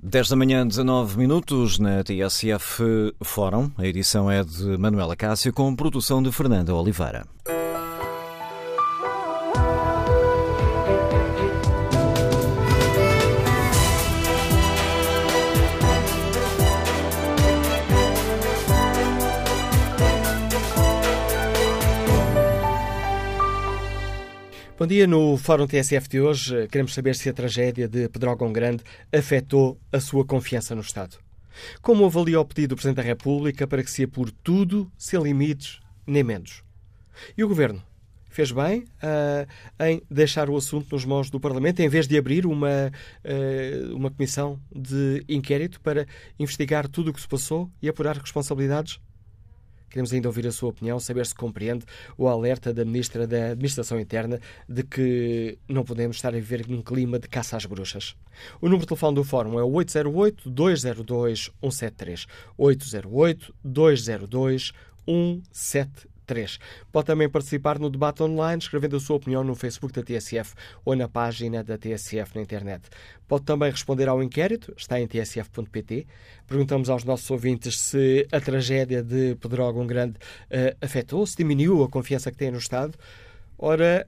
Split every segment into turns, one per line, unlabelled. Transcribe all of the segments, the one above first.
10 da manhã, 19 minutos, na TSF Fórum. A edição é de Manuela Cássio, com produção de Fernanda Oliveira.
Bom dia. No Fórum TSF de hoje, queremos saber se a tragédia de Pedrógão Grande afetou a sua confiança no Estado. Como avalia o pedido do Presidente da República para que se apure tudo, sem limites nem menos? E o Governo? Fez bem uh, em deixar o assunto nos mãos do Parlamento, em vez de abrir uma, uh, uma comissão de inquérito para investigar tudo o que se passou e apurar responsabilidades? Queremos ainda ouvir a sua opinião, saber se compreende o alerta da Ministra da Administração Interna de que não podemos estar a viver num clima de caça às bruxas. O número de telefone do Fórum é o 808-202-173. 808-202-173. 3. Pode também participar no debate online, escrevendo a sua opinião no Facebook da TSF ou na página da TSF na internet. Pode também responder ao inquérito, está em tsf.pt. Perguntamos aos nossos ouvintes se a tragédia de Pedrógão Grande uh, afetou, se diminuiu a confiança que têm no Estado. Ora,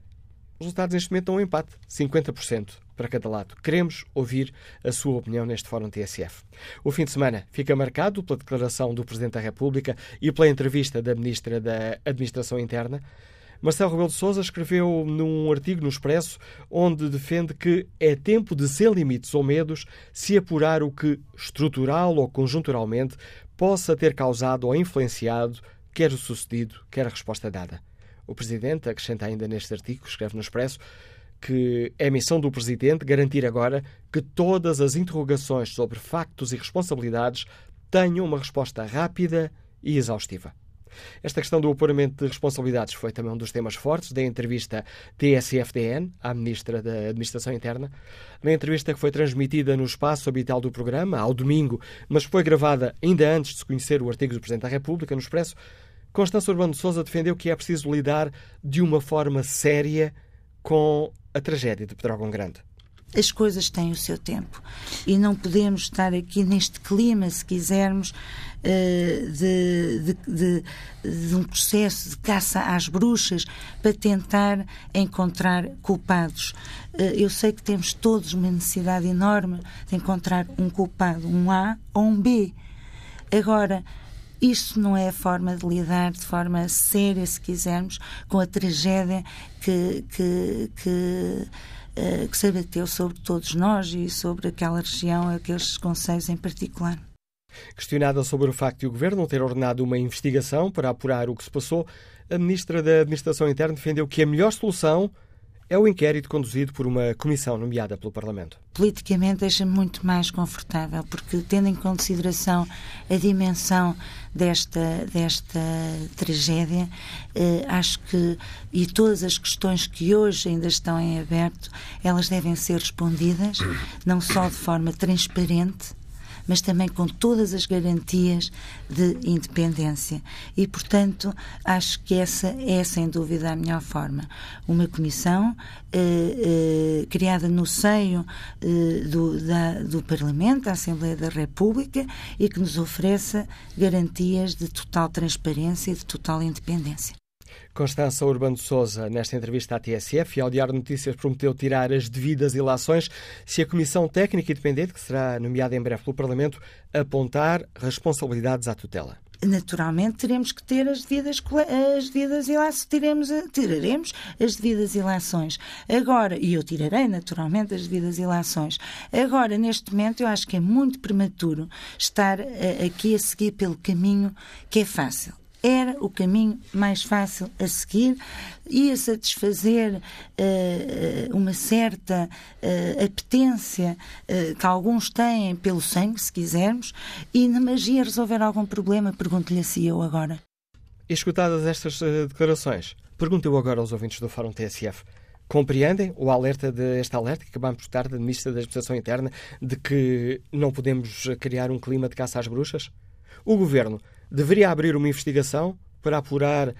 os resultados neste momento estão um empate, 50% para cada lado. Queremos ouvir a sua opinião neste Fórum TSF. O fim de semana fica marcado pela declaração do Presidente da República e pela entrevista da Ministra da Administração Interna. Marcelo Rebelo de Sousa escreveu num artigo no Expresso onde defende que é tempo de, sem limites ou medos, se apurar o que, estrutural ou conjunturalmente, possa ter causado ou influenciado quer o sucedido, quer a resposta dada. O Presidente acrescenta ainda neste artigo, escreve no Expresso, que é missão do Presidente garantir agora que todas as interrogações sobre factos e responsabilidades tenham uma resposta rápida e exaustiva. Esta questão do apuramento de responsabilidades foi também um dos temas fortes da entrevista TSFDN à Ministra da Administração Interna. Na entrevista que foi transmitida no espaço habitual do programa, ao domingo, mas foi gravada ainda antes de se conhecer o artigo do Presidente da República, no Expresso, Constância Urbano de Souza defendeu que é preciso lidar de uma forma séria com a tragédia de Pedrógão Grande?
As coisas têm o seu tempo e não podemos estar aqui neste clima, se quisermos, eh, de, de, de, de, um processo de caça às bruxas para tentar encontrar culpados. Eh, eu sei que temos todos uma necessidade enorme de encontrar um culpado, um A ou um B. Agora, isto não é a forma de lidar de forma séria, se quisermos, com a tragédia que, que, que, uh, que se abateu sobre todos nós e sobre aquela região, aqueles conselhos em particular.
Questionada sobre o facto de o Governo ter ordenado uma investigação para apurar o que se passou, a Ministra da Administração Interna defendeu que a melhor solução é o inquérito conduzido por uma comissão nomeada pelo Parlamento.
Politicamente deixa-me muito mais confortável, porque tendo em consideração a dimensão desta, desta tragédia, eh, acho que, e todas as questões que hoje ainda estão em aberto, elas devem ser respondidas, não só de forma transparente, mas também com todas as garantias de independência. E, portanto, acho que essa é, sem dúvida, a melhor forma. Uma comissão eh, eh, criada no seio eh, do, da, do Parlamento, da Assembleia da República, e que nos ofereça garantias de total transparência e de total independência.
Constança Urbano Souza, nesta entrevista à TSF e ao Diário Notícias, prometeu tirar as devidas ilações se a Comissão Técnica Independente, que será nomeada em breve pelo Parlamento, apontar responsabilidades à tutela
naturalmente teremos que ter as devidas, as devidas ilações, tiremos, tiraremos as devidas ilações. Agora, e eu tirarei naturalmente as devidas ilações. Agora, neste momento, eu acho que é muito prematuro estar eh, aqui a seguir pelo caminho que é fácil era o caminho mais fácil a seguir, ia satisfazer uh, uma certa uh, apetência uh, que alguns têm pelo sangue, se quisermos, e na magia resolver algum problema, pergunto-lhe assim eu agora.
Escutadas estas declarações, pergunto eu agora aos ouvintes do Fórum TSF. Compreendem o alerta de, este alerta que acabamos de estar da Ministra da Administração Interna de que não podemos criar um clima de caça às bruxas? O Governo deveria abrir uma investigação para apurar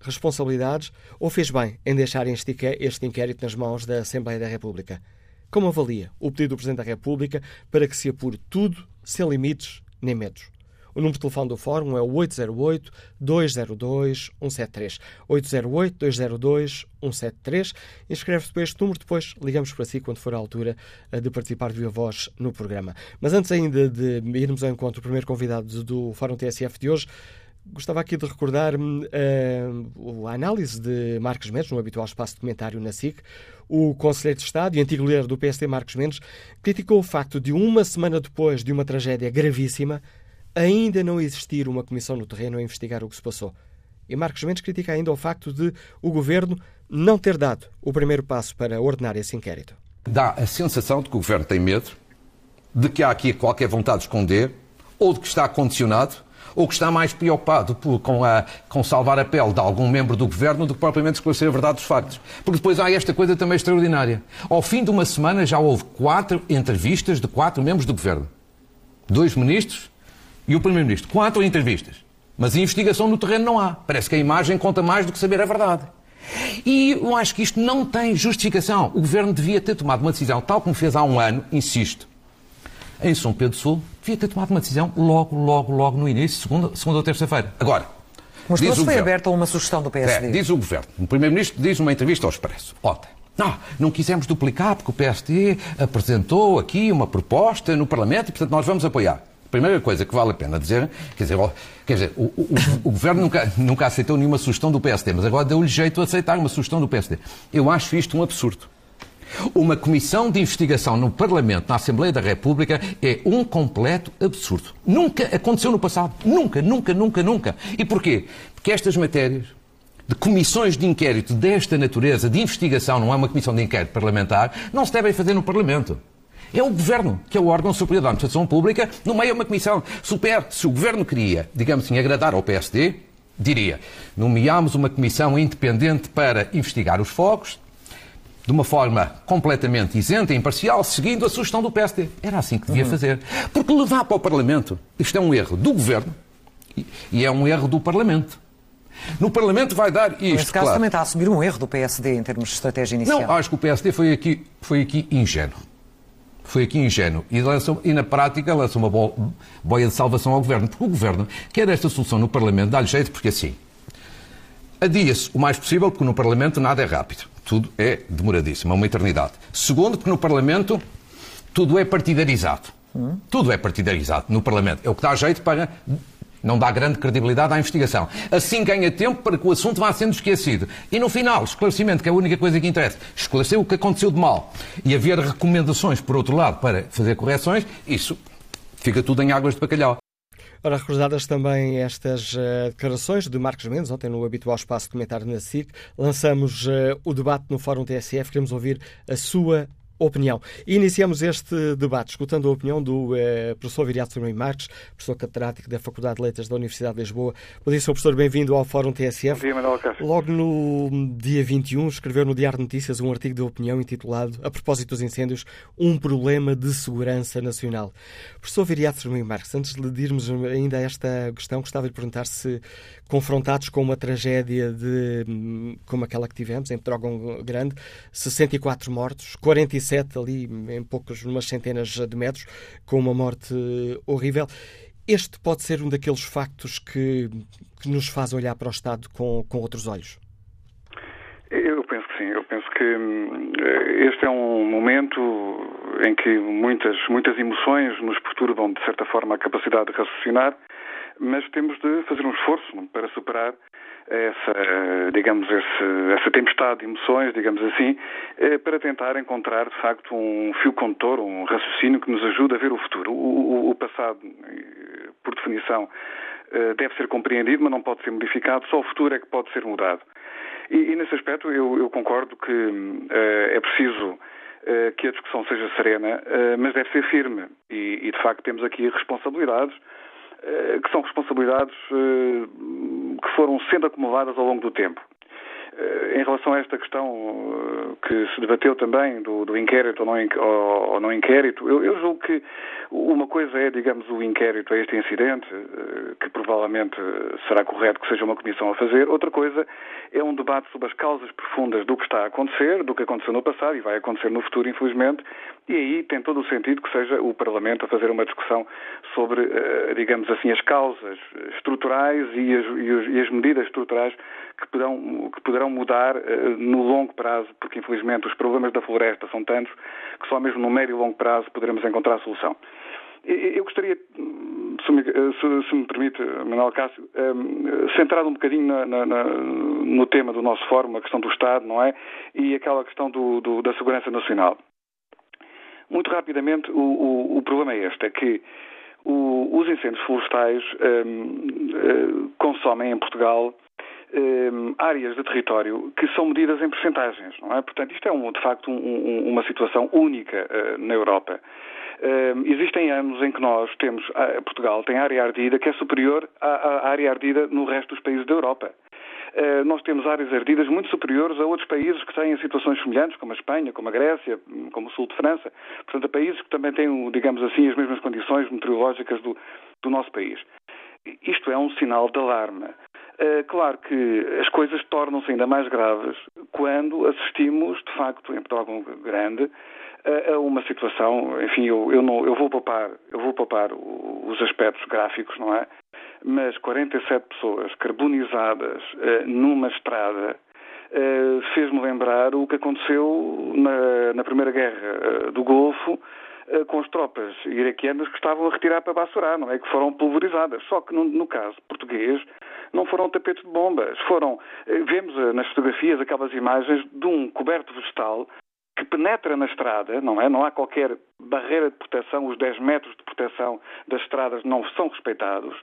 responsabilidades ou fez bem em deixar este inquérito nas mãos da Assembleia da República? Como avalia o pedido do Presidente da República para que se apure tudo, sem limites nem medos? O número de telefone do Fórum é o 808-202-173. 808-202-173. Inscreve-se para este número, depois ligamos para si quando for a altura eh, de participar de voz no programa. Mas antes ainda de irmos ao encontro, o primeiro convidado do Fórum TSF de hoje, Gostava aqui de recordar uh, a análise de Marcos Mendes, no habitual espaço de comentário na SIC. O Conselheiro de Estado e antigo líder do PSD, Marcos Mendes, criticou o facto de, uma semana depois de uma tragédia gravíssima, ainda não existir uma comissão no terreno a investigar o que se passou. E Marcos Mendes critica ainda o facto de o governo não ter dado o primeiro passo para ordenar esse inquérito.
Dá a sensação de que o governo tem medo, de que há aqui qualquer vontade de esconder, ou de que está condicionado, ou que está mais preocupado com, a, com salvar a pele de algum membro do governo do que propriamente esclarecer a verdade dos factos. Porque depois há esta coisa também extraordinária. Ao fim de uma semana já houve quatro entrevistas de quatro membros do governo. Dois ministros e o Primeiro-Ministro. Quatro entrevistas. Mas investigação no terreno não há. Parece que a imagem conta mais do que saber a verdade. E eu acho que isto não tem justificação. O Governo devia ter tomado uma decisão, tal como fez há um ano, insisto, em São Pedro Sul, devia ter tomado uma decisão logo, logo, logo no início, segunda, segunda ou terça-feira. Agora,
mas diz foi aberta uma sugestão do PSD.
É, diz o Governo. O Primeiro-Ministro diz numa entrevista ao Expresso, ontem. Não, não quisemos duplicar porque o PSD apresentou aqui uma proposta no Parlamento e, portanto, nós vamos apoiar. Primeira coisa que vale a pena dizer, quer dizer, quer dizer o, o, o Governo nunca, nunca aceitou nenhuma sugestão do PSD, mas agora deu-lhe jeito a aceitar uma sugestão do PSD. Eu acho isto um absurdo. Uma comissão de investigação no Parlamento, na Assembleia da República, é um completo absurdo. Nunca aconteceu no passado. Nunca, nunca, nunca, nunca. E porquê? Porque estas matérias de comissões de inquérito desta natureza, de investigação, não é uma comissão de inquérito parlamentar, não se devem fazer no Parlamento. É o Governo, que é o órgão superior da administração pública, no meio de uma comissão. Super, se o Governo queria, digamos assim, agradar ao PSD, diria, nomeámos uma comissão independente para investigar os fogos, de uma forma completamente isenta e imparcial, seguindo a sugestão do PSD. Era assim que devia uhum. fazer. Porque levar para o Parlamento, isto é um erro do Governo e é um erro do Parlamento. No Parlamento vai dar isto. Neste
caso
claro.
também está a assumir um erro do PSD em termos de estratégia inicial.
Não, acho que o PSD foi aqui, foi aqui ingênuo foi aqui ingênuo e, lançou, e na prática lança uma boia de salvação ao Governo, porque o Governo quer esta solução no Parlamento, dá-lhe jeito, porque assim, adia-se o mais possível, porque no Parlamento nada é rápido, tudo é demoradíssimo, é uma eternidade. Segundo, porque no Parlamento tudo é partidarizado. Tudo é partidarizado no Parlamento. É o que dá jeito para não dá grande credibilidade à investigação. Assim ganha tempo para que o assunto vá sendo esquecido. E no final, esclarecimento, que é a única coisa que interessa. Esclarecer o que aconteceu de mal. E haver recomendações, por outro lado, para fazer correções, isso fica tudo em águas de bacalhau.
Ora, recordadas também estas uh, declarações de Marcos Mendes, ontem no habitual espaço de comentário na SIC, lançamos uh, o debate no Fórum TSF, queremos ouvir a sua opinião. Iniciamos este debate escutando a opinião do eh, professor Viriato Firmino Marques, professor catedrático da Faculdade de Letras da Universidade de Lisboa. Bom dia, Sr. Professor, bem-vindo ao Fórum TSF.
Bom dia, Manuel Cássio.
Logo no dia 21, escreveu no Diário de Notícias um artigo de opinião intitulado, a propósito dos incêndios, Um Problema de Segurança Nacional. Professor Viriato Firmino Marques, antes de lhe dirmos ainda esta questão, gostava de perguntar se, confrontados com uma tragédia de, hum, como aquela que tivemos em Pedrógão Grande, 64 mortos, 45 17, ali em poucas, umas centenas de metros, com uma morte horrível. Este pode ser um daqueles factos que, que nos faz olhar para o Estado com, com outros olhos?
Eu penso que sim. Eu penso que hum, este é um momento em que muitas, muitas emoções nos perturbam, de certa forma, a capacidade de raciocinar, mas temos de fazer um esforço para superar essa, digamos, esse, essa tempestade de emoções, digamos assim, eh, para tentar encontrar, de facto, um fio condutor, um raciocínio que nos ajude a ver o futuro. O, o, passado, eh, por definição, eh, deve ser compreendido, mas não pode ser modificado, só o futuro é que pode ser mudado. E, e nesse aspecto eu, eu concordo que é preciso que a discussão seja serena, mas deve ser firme. E, e, de facto temos aqui responsabilidades que são responsabilidades que foram sendo acumuladas ao longo do tempo. Eh, em relação a esta questão eh, que se debateu também do, do inquérito ou não, ou, ou não inquérito, eu, eu, julgo que uma coisa é, digamos, o inquérito a este incidente, eh, que provavelmente será correto que seja uma comissão a fazer. Outra coisa é um debate sobre as causas profundas do que está a acontecer, do que aconteceu no passado e vai acontecer no futuro, infelizmente, e aí tem todo o sentido que seja o Parlamento a fazer uma discussão sobre, digamos assim, as causas estruturais e as, e as medidas estruturais que poderão, que poderão mudar uh, no longo prazo, porque infelizmente os problemas da floresta são tantos que só mesmo no médio e longo prazo poderemos encontrar a solução. Eu gostaria, se me, se, me permite, Manuel Cássio, um, eh, centrar um bocadinho na, na, no tema do nosso fórum, a questão do Estado, não é? E aquela questão do, do, da segurança nacional. Muito rapidamente, o, o, o problema é este, é que o, os incêndios florestais um, uh, consomem em Portugal eh, áreas de território que são medidas em percentagens, não é? Portanto, isto é, um, de facto, um, uma situação única uh, na Europa. Uh, existem anos em que nós temos, Portugal tem área ardida que é superior à, à, área ardida no resto dos países da Europa. Uh, nós temos áreas ardidas muito superiores a outros países que têm situações semelhantes, como a Espanha, como a Grécia, como o sul de França. Portanto, a países que também têm, digamos assim, as mesmas condições meteorológicas do, do nosso país. Isto é um sinal de alarme. Eh, claro que as coisas tornam-se ainda mais graves quando assistimos, de facto, em Portugal Grande, a uma situação, enfim, eu, eu, não, eu vou poupar, eu vou poupar os aspectos gráficos, não é? Mas 47 pessoas carbonizadas uh, numa estrada uh, fez-me lembrar o que aconteceu na, na Primeira Guerra uh, do Golfo com as tropas iraquianas que estavam a retirar para Bassorá, não é? Que foram pulverizadas. Só que no, no caso português, não foram tapetes de bombas. Foram, eh, vemos eh, nas fotografias aquelas imagens de um coberto vegetal que penetra na estrada, não é? Não há qualquer barreira de proteção, os 10 metros de proteção das estradas não são respeitados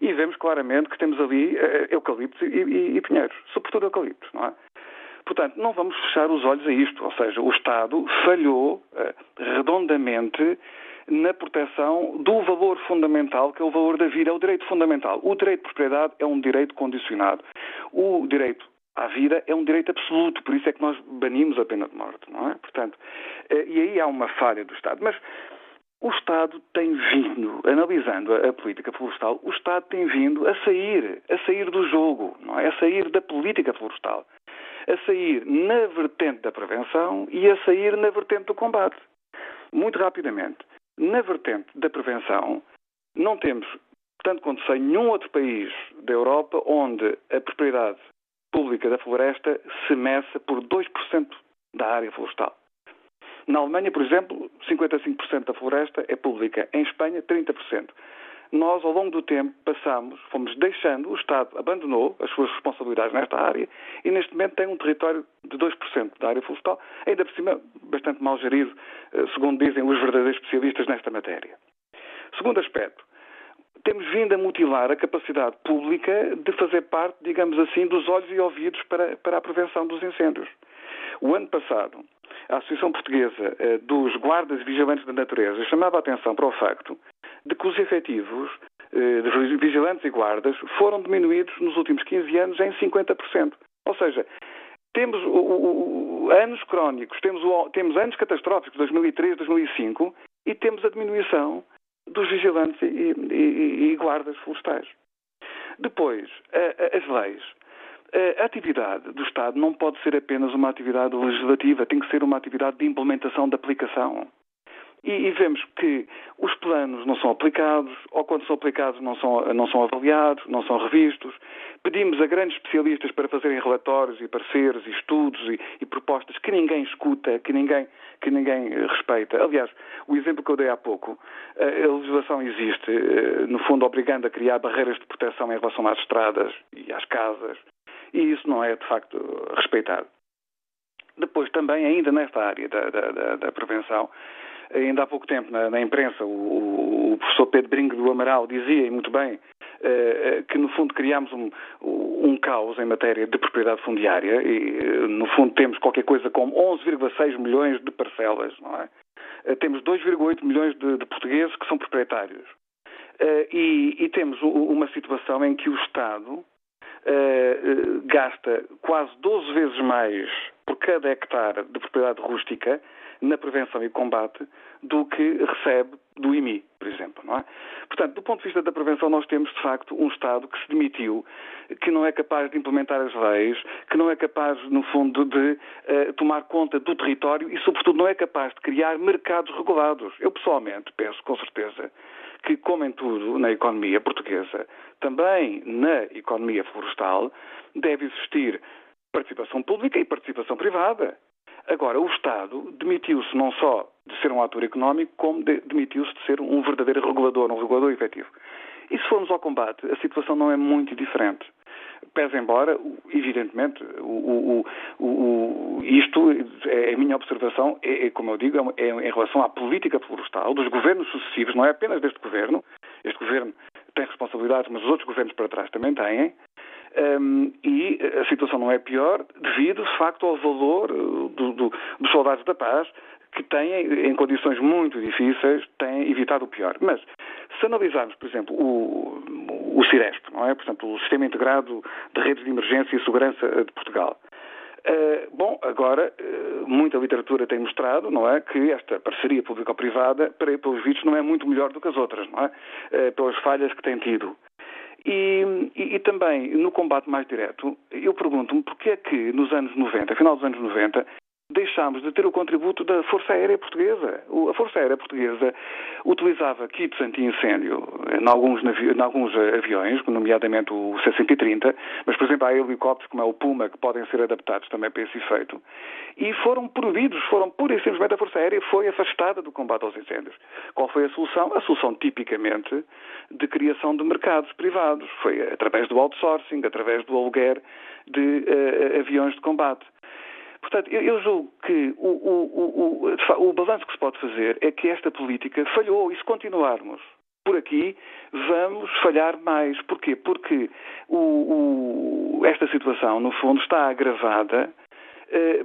e vemos claramente que temos ali uh, eucaliptos e, e, e pinheiros, sobretudo eucaliptos, não é? Portanto, não vamos fechar os olhos a isto, ou seja, o Estado falhou uh, redondamente na proteção do valor fundamental, que é o valor da vida, é o direito fundamental. O direito de propriedade é um direito condicionado. O direito à vida é um direito absoluto, por isso é que nós banimos a pena de morte, não é? Portanto, eh, e aí há uma falha do Estado. Mas o Estado tem vindo, analisando a, política florestal, o Estado tem vindo a sair, a sair do jogo, não é? A sair da política florestal, a sair na vertente da prevenção e a sair na vertente do combate. Muito rapidamente. Na vertente da prevenção, não temos, tanto quanto sei, nenhum outro país da Europa onde a propriedade pública da floresta se meça por 2% da área florestal. Na Alemanha, por exemplo, 55% da floresta é pública. Em Espanha, 30% nós, ao longo do tempo, passamos, fomos deixando, o Estado abandonou as suas responsabilidades nesta área e, neste momento, tem um território de 2% da área florestal, ainda por cima bastante mal gerido, eh, segundo dizem os verdadeiros especialistas nesta matéria. Segundo aspecto, temos vindo a mutilar a capacidade pública de fazer parte, digamos assim, dos olhos e ouvidos para, para a prevenção dos incêndios. O ano passado, a Associação Portuguesa eh, dos Guardas e Vigilantes da Natureza chamava a atenção para o facto de que os efetivos eh, de vigilantes e guardas foram diminuídos nos últimos 15 anos em 50%. Ou seja, temos o, o, anos crónicos, temos, o, temos anos catastróficos, 2003, 2005, e temos a diminuição dos vigilantes e, e, e guardas florestais. Depois, as leis. A atividade do Estado não pode ser apenas uma atividade legislativa, tem que ser uma atividade de implementação, de aplicação. E, e, vemos que os planos não são aplicados, ou quando são aplicados não são, não são avaliados, não são revistos. Pedimos a grandes especialistas para fazerem relatórios e pareceres e estudos e, e propostas que ninguém escuta, que ninguém, que ninguém eh, respeita. Aliás, o exemplo que eu dei há pouco, eh, a legislação existe, eh, no fundo, obrigando a criar barreiras de proteção em relação às estradas e às casas, e isso não é, de facto, respeitado. Depois, também, ainda nesta área da, da, da prevenção, Ainda há pouco tempo, na, na imprensa, o, o, professor Pedro Brinco do Amaral dizia, e muito bem, eh, que no fundo criámos um, um caos em matéria de propriedade fundiária e eh, no fundo temos qualquer coisa como 11,6 milhões de parcelas, não é? Eh, temos 2,8 milhões de, de, portugueses que são proprietários. E, e temos uma situação em que o Estado gasta quase 12 vezes mais por cada hectare de propriedade rústica na prevenção e combate do que recebe do IMI, por exemplo. Não é? Portanto, do ponto de vista da prevenção, nós temos, de facto, um Estado que se demitiu, que não é capaz de implementar as leis, que não é capaz, no fundo, de uh, tomar conta do território e, sobretudo, não é capaz de criar mercados regulados. Eu, pessoalmente, penso, com certeza, que, como em tudo na economia portuguesa, também na economia florestal, deve existir participação pública e participação privada. Agora, o Estado demitiu-se não só de ser um ator económico, como de, demitiu-se de ser um verdadeiro regulador, um regulador efetivo. E se formos ao combate, a situação não é muito diferente. Pese embora, evidentemente, o, o, o, isto é a minha observação, é, é como eu digo, é, é, em relação à política florestal dos governos sucessivos, não é apenas deste governo. Este governo tem responsabilidades, mas os outros governos para trás também têm. Um, e a situação não é pior devido, de facto, ao valor uh, do, do, dos soldados da paz que têm, em condições muito difíceis, têm evitado o pior. Mas, se analisarmos, por exemplo, o, o CIRESP, não é? Portanto, o Sistema Integrado de Redes de Emergência e Segurança de Portugal, Uh, bom, agora, uh, muita literatura tem mostrado, não é, que esta parceria público-privada, pelos vistos, não é muito melhor do que as outras, não é? Uh, pelas falhas que tem tido. E, e, e, também, no combate mais direto, eu pergunto-me porquê é que nos anos 90, final dos anos 90, deixámos de ter o contributo da Força Aérea Portuguesa. A Força Aérea Portuguesa utilizava kits anti-incêndio em alguns, em alguns aviões, nomeadamente o C-130, mas, por exemplo, há helicópteros como é o Puma, que podem ser adaptados também para esse efeito, e foram proibidos, foram pura e simplesmente a Força Aérea foi afastada do combate aos incêndios. Qual foi a solução? A solução, tipicamente, de criação de mercados privados. Foi através do outsourcing, através do aluguer de uh, aviões de combate. Portanto, eu, eu julgo que o, o, o, o balanço que se pode fazer é que esta política falhou e se continuarmos por aqui, vamos falhar mais. Porquê? Porque o, o, esta situação, no fundo, está agravada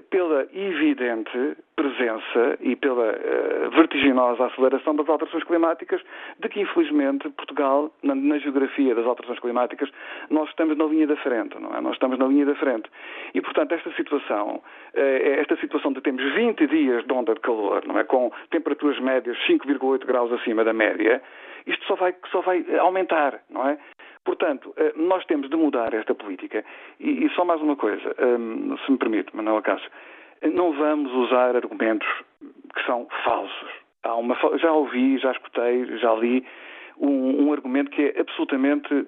pela evidente presença e pela uh, vertiginosa aceleração das alterações climáticas, de que infelizmente Portugal, na, na, geografia das alterações climáticas, nós estamos na linha da frente, não é? Nós estamos na linha da frente. E, portanto, esta situação, uh, esta situação de termos 20 dias de onda de calor, não é? Com temperaturas médias 5,8 graus acima da média, isto só vai, só vai aumentar, não é? Portanto, eh, nós temos de mudar esta política. E, e só mais uma coisa, um, se me permite, Manuel Cássio, não vamos usar argumentos que são falsos. Uma, já ouvi, já escutei, já li um, um argumento que é absolutamente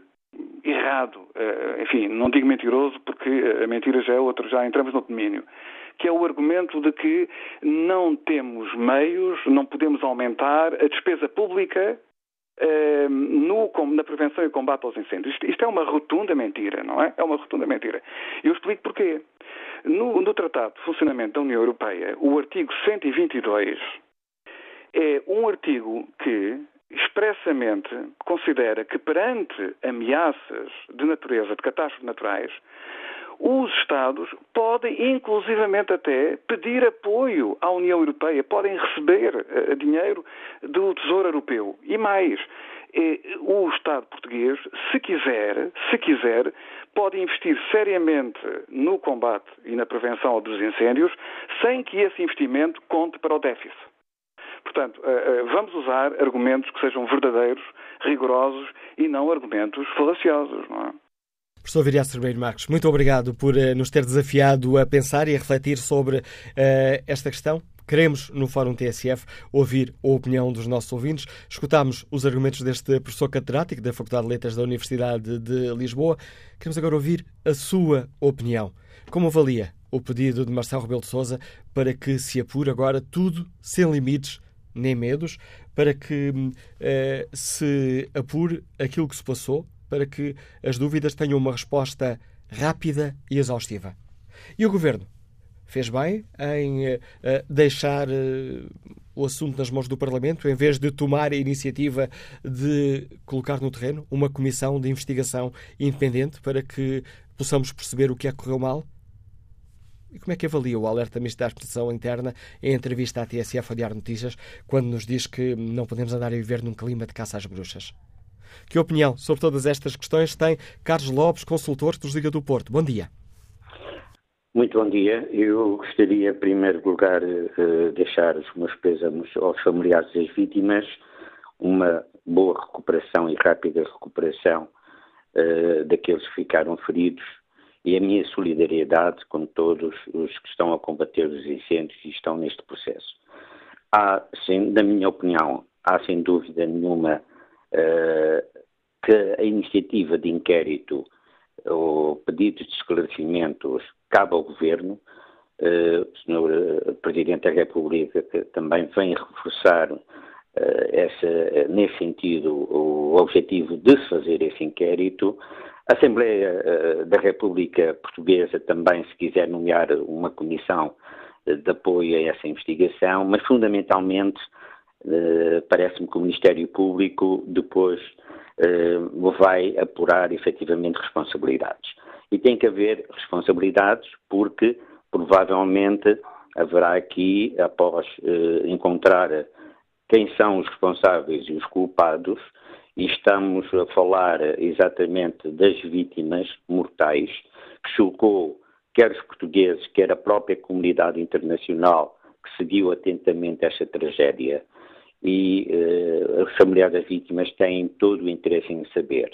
errado. Uh, enfim, não digo mentiroso porque a mentira já é outro, já entramos no domínio. Que é o argumento de que não temos meios, não podemos aumentar a despesa pública Ehm, no, na prevenção e combate aos incêndios. Isto, isto, é uma rotunda mentira, não é? É uma rotunda mentira. Eu explico porquê. No, no Tratado de Funcionamento da União Europeia, o artigo 122 é um artigo que expressamente considera que perante ameaças de natureza, de catástrofes naturais, os Estados podem, inclusivamente até, pedir apoio à União Europeia, podem receber uh, dinheiro do Tesouro Europeu. E mais, eh, o Estado português, se quiser, se quiser, pode investir seriamente no combate e na prevenção dos incêndios, sem que esse investimento conte para o déficit. Portanto, uh, vamos usar argumentos que sejam verdadeiros, rigorosos e não argumentos falaciosos, não é?
Professor Viriato Ribeiro Marcos, muito obrigado por uh, nos ter desafiado a pensar e a refletir sobre uh, esta questão. Queremos, no Fórum TSF, ouvir a opinião dos nossos ouvintes. Escutámos os argumentos deste professor catedrático da Faculdade de Letras da Universidade de Lisboa. Queremos agora ouvir a sua opinião. Como avalia o pedido de Marcelo Rebelo de Sousa para que se apure agora tudo sem limites nem medos, para que uh, se apure aquilo que se passou, para que as dúvidas tenham uma resposta rápida e exaustiva. E o Governo fez bem em uh, deixar uh, o assunto nas mãos do Parlamento, em vez de tomar a iniciativa de colocar no terreno uma comissão de investigação independente para que possamos perceber o que é que correu mal? E como é que avalia o alerta Ministro da Administração Interna em entrevista à TSF a Diário Notícias, quando nos diz que não podemos andar a viver num clima de caça às bruxas? Que opinião sobre todas estas questões tem Carlos Lopes, consultor dos Liga do Porto? Bom dia.
Muito bom dia. Eu gostaria, em primeiro lugar, de deixar os meus pésamos aos familiares das vítimas, uma boa recuperação e rápida recuperação uh, daqueles que ficaram feridos e a minha solidariedade com todos os que estão a combater os incêndios e estão neste processo. Há, sem, na minha opinião, há sem dúvida nenhuma que a iniciativa de inquérito ou pedidos de esclarecimentos cabe ao Governo. Uh, o Sr. Presidente da República que também vem reforçar uh, essa, nesse sentido o objetivo de se fazer esse inquérito. A Assembleia uh, da República Portuguesa também, se quiser nomear uma comissão de apoio a essa investigação, mas fundamentalmente parece-me que o Ministério Público depois vai apurar efetivamente responsabilidades. E tem que haver responsabilidades porque provavelmente haverá aqui, após eh, encontrar quem são os responsáveis e os culpados, e estamos a falar exatamente das vítimas mortais, que chocou quer os portugueses, quer a própria comunidade internacional que seguiu atentamente esta tragédia. E eh, os familiares das vítimas têm todo o interesse em saber.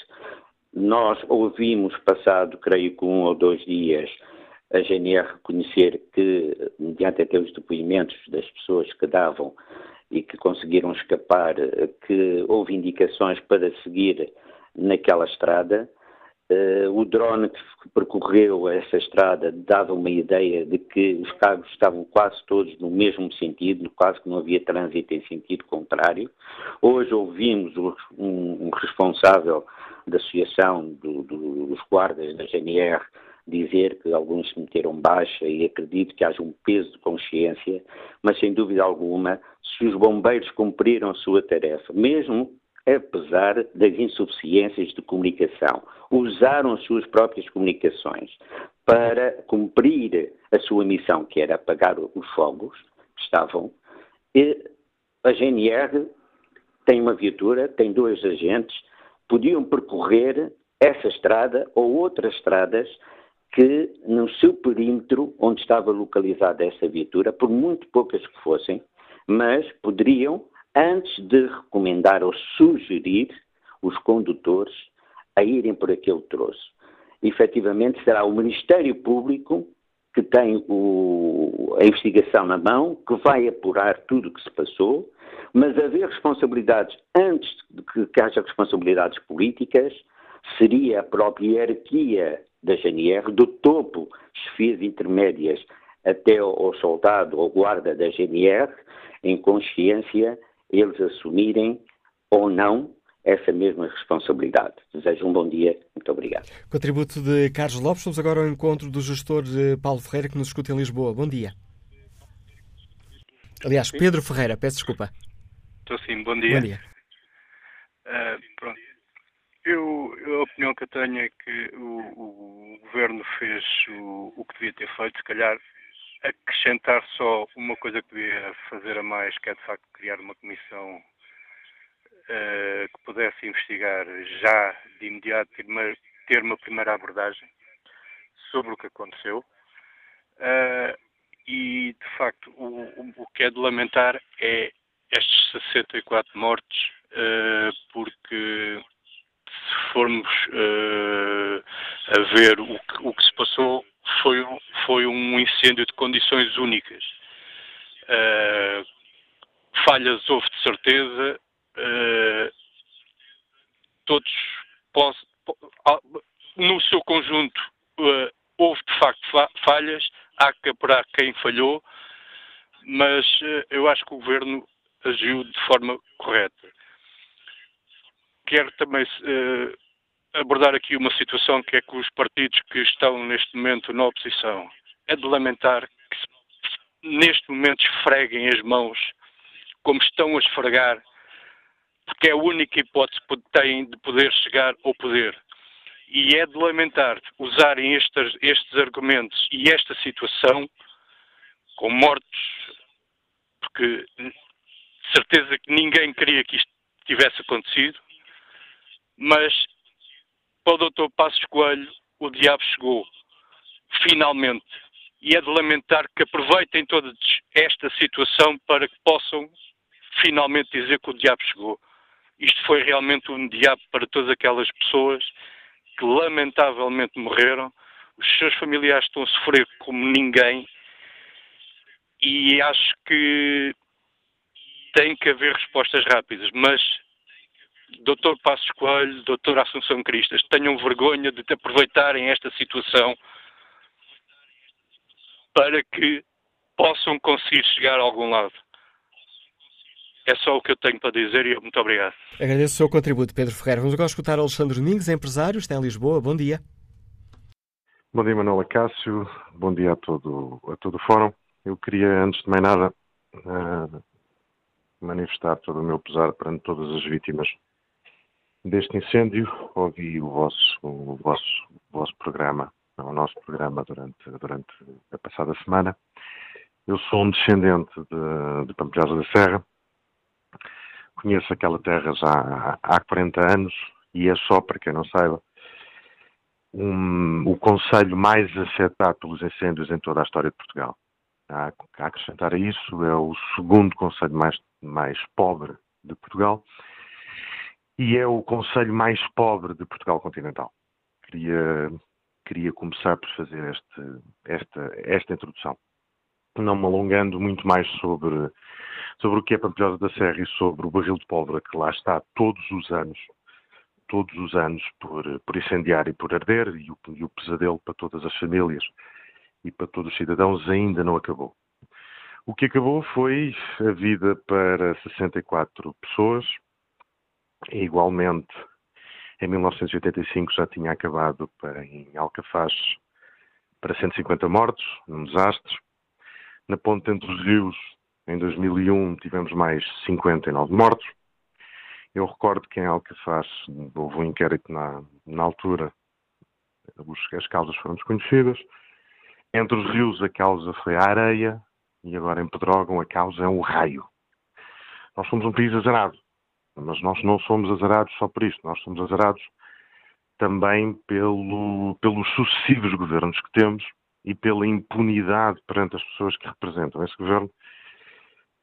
Nós ouvimos, passado, creio que um ou dois dias, a GNR reconhecer que, mediante até os depoimentos das pessoas que davam e que conseguiram escapar, que houve indicações para seguir naquela estrada. Uh, o drone que percorreu essa estrada dava uma ideia de que os carros estavam quase todos no mesmo sentido, quase que não havia trânsito em sentido contrário. Hoje ouvimos um, um responsável da Associação do, do, dos Guardas da GNR dizer que alguns se meteram baixa e acredito que haja um peso de consciência, mas sem dúvida alguma, se os bombeiros cumpriram a sua tarefa, mesmo apesar das insuficiências de comunicação, usaram as suas próprias comunicações para cumprir a sua missão, que era apagar os fogos que estavam, e a GNR tem uma viatura, tem dois agentes, podiam percorrer essa estrada ou outras estradas que, no seu perímetro, onde estava localizada essa viatura, por muito poucas que fossem, mas poderiam, antes de recomendar ou sugerir os condutores a irem por aquele troço. Efetivamente, será o Ministério Público que tem o, a investigação na mão, que vai apurar tudo o que se passou, mas haver responsabilidades antes de que, que haja responsabilidades políticas seria a própria hierarquia da GNR, do topo, chefias intermédias, até ao soldado ou guarda da GNR, em consciência, eles assumirem ou não essa mesma responsabilidade. Desejo um bom dia. Muito obrigado.
Contributo de Carlos Lopes. Estamos agora ao encontro do gestor eh, Paulo Ferreira, que nos escuta em Lisboa. Bom dia. Aliás, Pedro Ferreira, peço desculpa.
Estou sim, bom dia.
Bom dia.
Uh, pronto. Eu, a opinião que eu tenho é que o, o governo fez o, o, que devia ter feito, se calhar acrescentar só uma coisa que devia fazer a mais, que é de facto criar uma comissão uh, que pudesse investigar já de imediato, ter uma, ter uma primeira abordagem sobre o que aconteceu. Uh, e de facto o, o, que é de lamentar é estes 64 mortes, uh, porque se formos a ver o que, o que, se passou, foi, foi um incêndio de condições únicas. Uh, falhas houve de certeza, uh, todos no seu conjunto houve de facto falhas, há que apurar quem falhou, mas eu acho que o governo agiu de forma correta. Quero também uh, abordar aqui uma situação que é que os partidos que estão neste momento na oposição é de lamentar que se, neste momento esfreguem as mãos como estão a esfregar, porque é a única hipótese que têm de poder chegar ao poder. E é de lamentar usarem estes, estes argumentos e esta situação com mortos, porque certeza que ninguém queria que isto tivesse acontecido, Mas para o Dr. Passos Coelho, o diabo chegou. Finalmente. E é de lamentar que aproveitem toda esta situação para que possam finalmente dizer que o diabo chegou. Isto foi realmente um diabo para todas aquelas pessoas que lamentavelmente morreram. Os seus familiares estão a sofrer como ninguém e acho que tem que haver respostas rápidas, mas Dr. Passos Coelho, Dr. Assunção Cristas, tenham vergonha de aproveitarem esta situação para que possam conseguir chegar a algum lado. É só o que eu tenho para dizer e muito obrigado.
Agradeço o seu contributo, Pedro Ferreira. Vamos agora escutar Alexandre Domingos, empresário, está em Lisboa. Bom dia.
Bom dia, Manuela Cássio. Bom dia a todo, a todo o fórum. Eu queria, antes de mais nada, uh, manifestar todo o meu pesar perante todas as vítimas deste incêndio. Ouvi o vosso, o vosso, o vosso programa, o nosso programa durante, durante a passada semana. Eu sou um descendente de, de Pampilhosa da Serra, Conheço aquela terra já há 40 anos e é só, para quem não saiba, um, o conselho mais afetado pelos incêndios em toda a história de Portugal. A, a acrescentar a isso, é o segundo conselho mais, mais pobre de Portugal e é o conselho mais pobre de Portugal continental. Queria, queria começar por fazer este, esta, esta introdução, não me alongando muito mais sobre sobre o que é Pampilhosa da Serra e sobre o barril de pólvora que lá está todos os anos, todos os anos por, por incendiar e por arder, e o, e o pesadelo para todas as famílias e para todos os cidadãos ainda não acabou. O que acabou foi a vida para 64 pessoas, igualmente em 1985 já tinha acabado para, em Alcafaz para 150 mortos, num desastre. Na ponte entre os rios em 2001 tivemos mais 59 mortos. Eu recordo que em Alcafaz houve um inquérito na, na altura, as causas foram desconhecidas. Entre os rios a causa foi a areia e agora em Pedrógão a causa é o raio. Nós somos um país azarado, mas nós não somos azarados só por isto, nós somos azarados também pelo, pelos sucessivos governos que temos e pela impunidade perante as pessoas que representam esse governo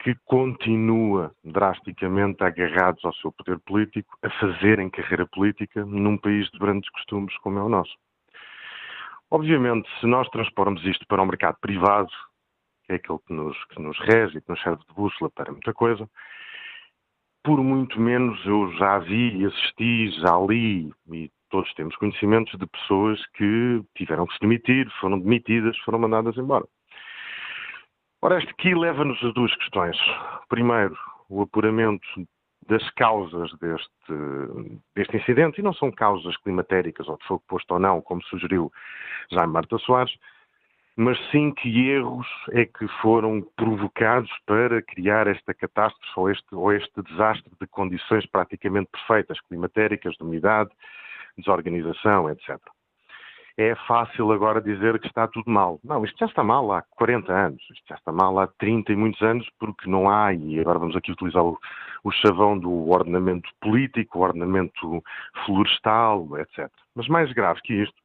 que continua drasticamente agarrados ao seu poder político, a fazerem carreira política num país de grandes costumes como é o nosso. Obviamente, se nós transpormos isto para o mercado privado, que é aquele que nos, que nos rege e que nos serve de bússola para muita coisa, por muito menos eu já vi, assisti, já li, e todos temos conhecimentos de pessoas que tiveram que se demitir, foram demitidas, foram mandadas embora. Ora, este aqui leva-nos a duas questões. Primeiro, o apuramento das causas deste, deste incidente, e não são causas climatéricas ou de fogo posto ou não, como sugeriu Jaime Marta Soares, mas sim que erros é que foram provocados para criar esta catástrofe ou este, ou este desastre de condições praticamente perfeitas, climatéricas, de umidade, desorganização, etc é fácil agora dizer que está tudo mal. Não, isto já está mal há 40 anos, isto já está mal há 30 e muitos anos, porque não há, e agora vamos aqui utilizar o, o chavão do ordenamento político, o ordenamento florestal, etc. Mas mais grave que isto,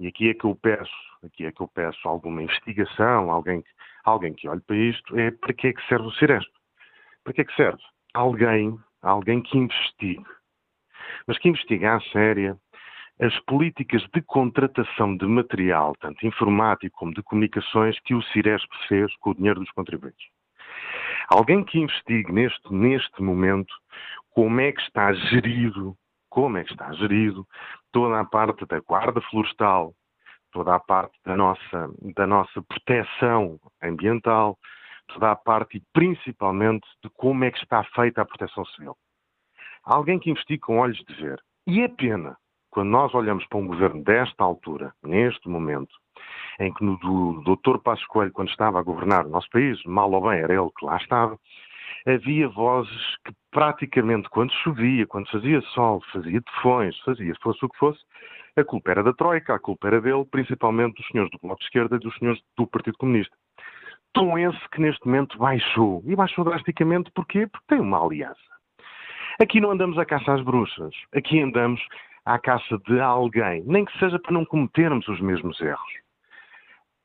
e aqui é que eu peço, aqui é que eu peço alguma investigação, alguém que, alguém que olhe para isto, é para que é que serve o Ciresp? Para que é que serve? Alguém, alguém que investigue, mas que investigue à séria, as políticas de contratação de material, tanto informático como de comunicações, que o Ciresp fez com o dinheiro dos contribuintes. Alguém que investigue neste, neste momento como é que está gerido, como é que está gerido toda a parte da guarda florestal, toda a parte da nossa, da nossa proteção ambiental, toda a parte e principalmente de como é que está feita a proteção civil. Alguém que investigue com olhos de ver. E é pena quando nós olhamos para um governo desta altura, neste momento, em que no Dr. Passos Coelho, quando estava a governar o nosso país, mal ou bem era ele que lá estava, havia vozes que praticamente quando chovia, quando fazia sol, fazia tefões, fazia fosse o que fosse, a culpa era da Troika, a culpa era dele, principalmente dos senhores do Bloco de Esquerda e dos senhores do Partido Comunista. Tom esse que neste momento baixou. E baixou drasticamente porquê? Porque tem uma aliança. Aqui não andamos à caça às bruxas. Aqui andamos à caça de alguém, nem que seja para não cometermos os mesmos erros.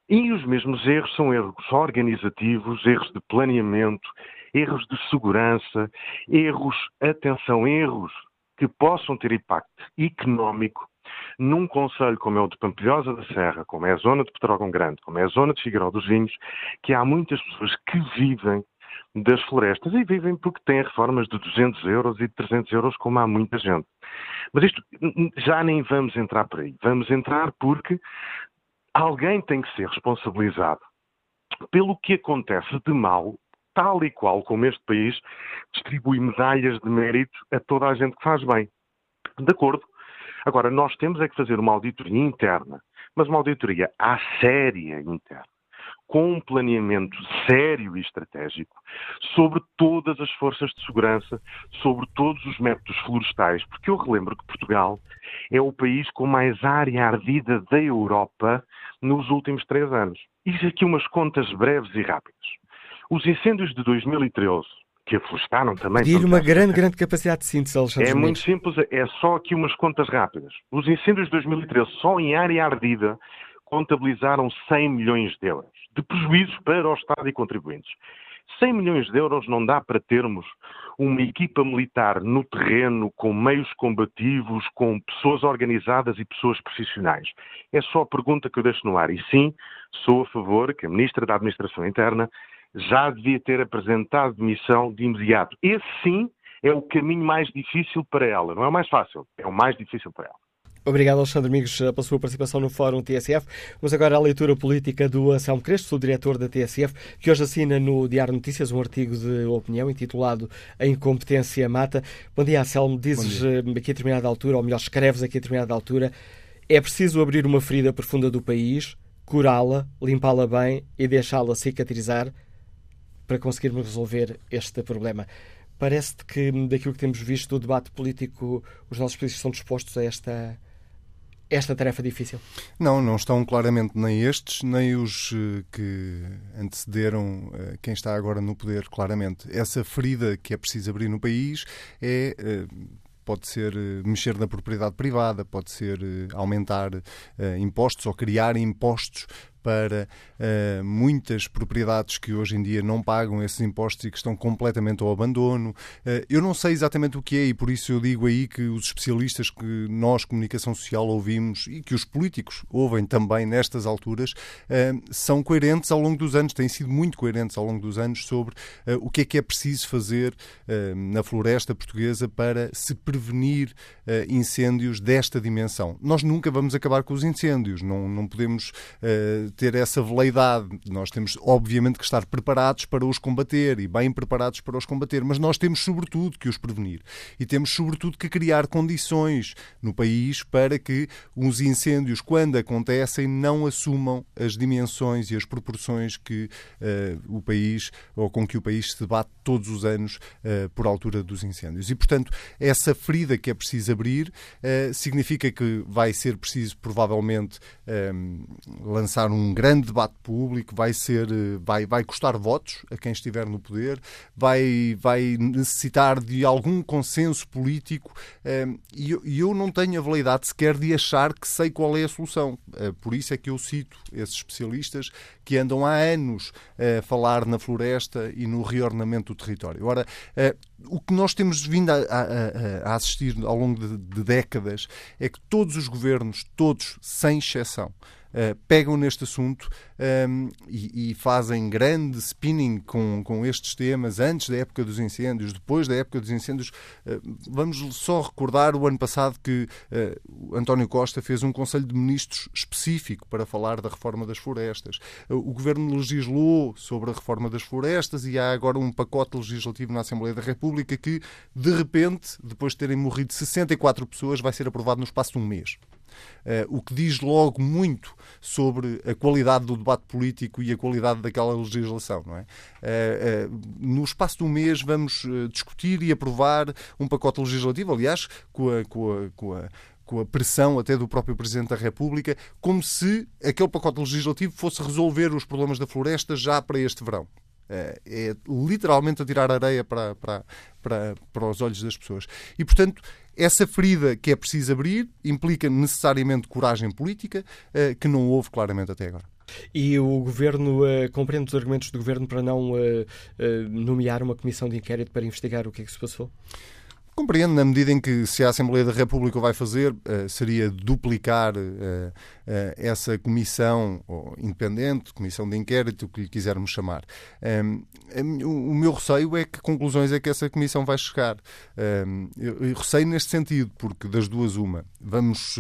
E os mesmos erros são erros organizativos, erros de planeamento, erros de segurança, erros, atenção, erros que possam ter impacto económico num conselho como é o de Pampilhosa da Serra, como é a zona de Petrógão Grande, como é a zona de Figueiró dos Vinhos, que há muitas pessoas que vivem das florestas e vivem porque têm reformas de 200 euros e de 300 euros, como há muita gente. Mas isto já nem vamos entrar por aí. Vamos entrar porque alguém tem que ser responsabilizado pelo que acontece de mal, tal e qual como este país distribui medalhas de mérito a toda a gente que faz bem. De acordo. Agora, nós temos é que fazer uma auditoria interna, mas uma auditoria à séria interna com um planeamento sério e estratégico sobre todas as forças de segurança, sobre todos os métodos florestais, porque eu relembro que Portugal é o país com mais área ardida da Europa nos últimos três anos. E aqui umas contas breves e rápidas. Os incêndios de 2013, que aflostaram também.
Pedir uma grande, grande capacidade de síntese, Alexandre.
É muito simples, é só aqui umas contas rápidas. Os incêndios de 2013, só em área ardida, contabilizaram 100 milhões de euros de prejuízos para o Estado e contribuintes. 100 milhões de euros não dá para termos uma equipa militar no terreno, com meios combativos, com pessoas organizadas e pessoas profissionais. É só a pergunta que eu deixo no ar. E sim, sou a favor que a Ministra da Administração Interna já devia ter apresentado demissão de imediato. Esse sim é o caminho mais difícil para ela. Não é o mais fácil, é o mais difícil para ela.
Obrigado, Alexandre Amigos, pela sua participação no Fórum TSF. Vamos agora à leitura política do Anselmo Crespo, o diretor da TSF, que hoje assina no Diário Notícias um artigo de opinião intitulado A Incompetência Mata. Bom dia, Anselmo. Dizes dia. Eh, aqui a determinada altura, ou melhor, escreves aqui a determinada altura, é preciso abrir uma ferida profunda do país, curá-la, limpá-la bem e deixá-la cicatrizar para conseguirmos resolver este problema. Parece-te que, daquilo que temos visto do debate político, os nossos políticos estão dispostos a esta esta tarefa difícil?
Não, não estão claramente nem estes, nem os eh, que antecederam eh, quem está agora no poder, claramente. Essa ferida que é preciso abrir no país é eh, pode ser mexer na propriedade privada, pode ser aumentar impostos ou criar impostos para uh, muitas propriedades que hoje em dia não pagam esses impostos e que estão completamente ao abandono. Uh, eu não sei exatamente o que é e por isso eu digo aí que os especialistas que nós, comunicação social, ouvimos e que os políticos ouvem também nestas alturas uh, são coerentes ao longo dos anos, têm sido muito coerentes ao longo dos anos sobre o que é que é preciso fazer na floresta portuguesa para se prevenir incêndios desta dimensão. Nós nunca vamos acabar com os incêndios, não, não podemos ter essa veleidade. Nós temos, obviamente, que estar preparados para os combater e bem preparados para os combater, mas nós temos, sobretudo, que os prevenir. E temos, sobretudo, que criar condições no país para que os incêndios, quando acontecem, não assumam as dimensões e as proporções que uh, o país, ou com que o país se debate todos os anos uh, por altura dos incêndios. E, portanto, essa ferida que é preciso abrir uh, significa que vai ser preciso, provavelmente, lançar um um grande debate público, vai ser, eh, vai, vai custar votos a quem estiver no poder, vai, vai necessitar de algum consenso político eh, e eu não tenho a validade sequer de achar que sei qual é a solução. Eh, por isso é que eu cito esses especialistas que andam há anos a falar na floresta e no reornamento do território. Ora, o que nós temos vindo a, a, a assistir ao longo de, de décadas é que todos os governos, todos, sem exceção, eh, pegam neste assunto um, ehm, e, e, fazem grande spinning com, com estes temas antes da época dos incêndios, depois da época dos incêndios. Uh, vamos só recordar o ano passado que uh, António Costa fez um Conselho de Ministros específico para falar da reforma das florestas. o Governo legislou sobre a reforma das florestas e há agora um pacote legislativo na Assembleia da República que, de repente, depois de terem morrido 64 pessoas, vai ser aprovado no espaço de um mês. Uh, o que diz logo muito sobre a qualidade do debate político e a qualidade daquela legislação. Não é? Uh, uh, no espaço de um mês vamos discutir e aprovar um pacote legislativo, aliás, com a, com a, com a com a pressão até do próprio Presidente da República, como se aquele pacote legislativo fosse resolver os problemas da floresta já para este verão. é literalmente a tirar areia para, para, para, para os olhos das pessoas. E, portanto, essa ferida que é preciso abrir implica necessariamente coragem política, que não houve claramente até agora.
E o Governo uh, compreende os argumentos do Governo para não uh, uh, nomear uma comissão de inquérito para investigar o que é que se passou?
Compreendo, na medida em que se a Assembleia da República o vai fazer, seria duplicar essa comissão independente, comissão de inquérito, o que lhe quisermos chamar. o meu receio é que conclusões é que essa comissão vai chegar. eu receio neste sentido, porque das duas uma, vamos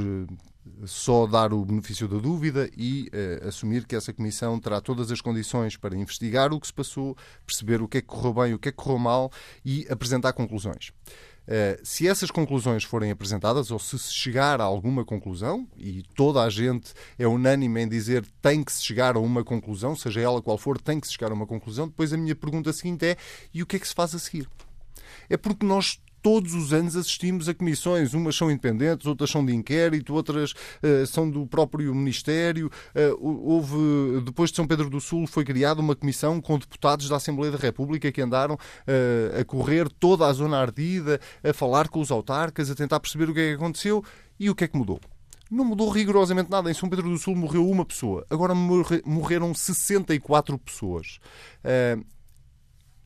só dar o benefício da dúvida e uh, assumir que essa comissão terá todas as condições para investigar o que se passou, perceber o que é que correu bem, o que é que correu mal e apresentar conclusões. Uh, se essas conclusões forem apresentadas, ou se se chegar a alguma conclusão, e toda a gente é unânime em dizer tem que se chegar a uma conclusão, seja ela qual for, tem que se chegar a uma conclusão, depois a minha pergunta seguinte é: e o que é que se faz a seguir? É porque nós todos os anos assistimos a comissões, umas são independentes, outras são de inquérito, outras uh, são do próprio Ministério. Uh, houve, depois de São Pedro do Sul, foi criada uma comissão com deputados da Assembleia da República que andaram uh, a correr toda a zona ardida, a falar com os autarcas, a tentar perceber o que é que aconteceu e o que é que mudou. Não mudou rigorosamente nada. Em São Pedro do Sul morreu uma pessoa. Agora morreram 64 pessoas.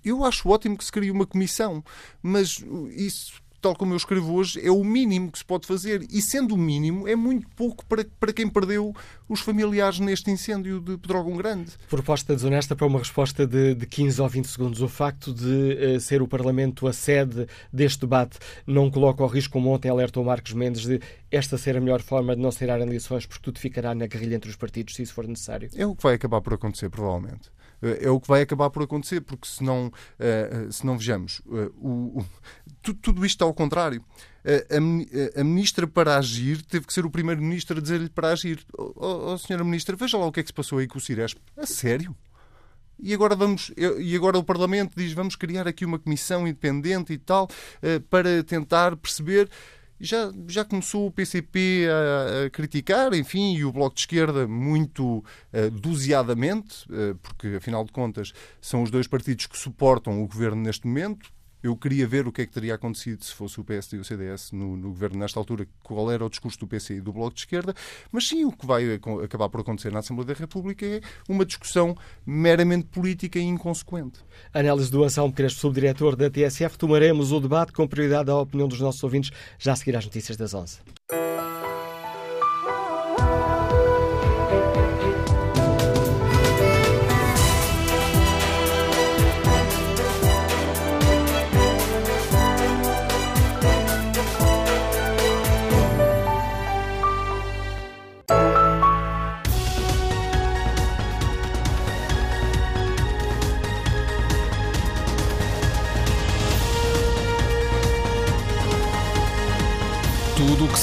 Eu acho ótimo que se crie uma comissão, mas isso tal como eu escrevo hoje, é o mínimo que se pode fazer. E sendo o mínimo, é muito pouco para, para quem perdeu os familiares neste incêndio de Pedrógão Grande.
Proposta desonesta para uma resposta de, de 15 ou 20 segundos. O facto de uh, ser o Parlamento a sede deste debate não coloca ao risco, como ontem alertou Marcos Mendes, de esta ser a melhor forma de não se tirar eleições, porque tudo ficará na guerrilha entre os partidos, se isso for necessário?
É o que vai acabar por acontecer, provavelmente é o que vai acabar por acontecer, porque se não, eh, se não vejamos, eh, o, o, tudo isto está ao contrário. A, a, ministra para agir teve que ser o primeiro-ministro a dizer-lhe para agir. Oh, oh, senhora ministra, veja lá o que é que se passou aí com o Ciresp. A sério? E agora, vamos, e agora o Parlamento diz vamos criar aqui uma comissão independente e tal eh, para tentar perceber já, já começou o PCP a, a, criticar, enfim, e o Bloco de Esquerda muito uh, doseadamente, uh, porque afinal de contas são os dois partidos que suportam o governo neste momento. Eu queria ver o que é que teria acontecido se fosse o PSD e o CDS no, no, governo nesta altura, qual era o discurso do PC e do Bloco de Esquerda, mas sim, o que vai acabar por acontecer na Assembleia da República é uma discussão meramente política e inconsequente.
Análise do Anselmo Crespo, subdiretor da TSF. Tomaremos o debate com prioridade à opinião dos nossos ouvintes já a seguir às notícias das 11.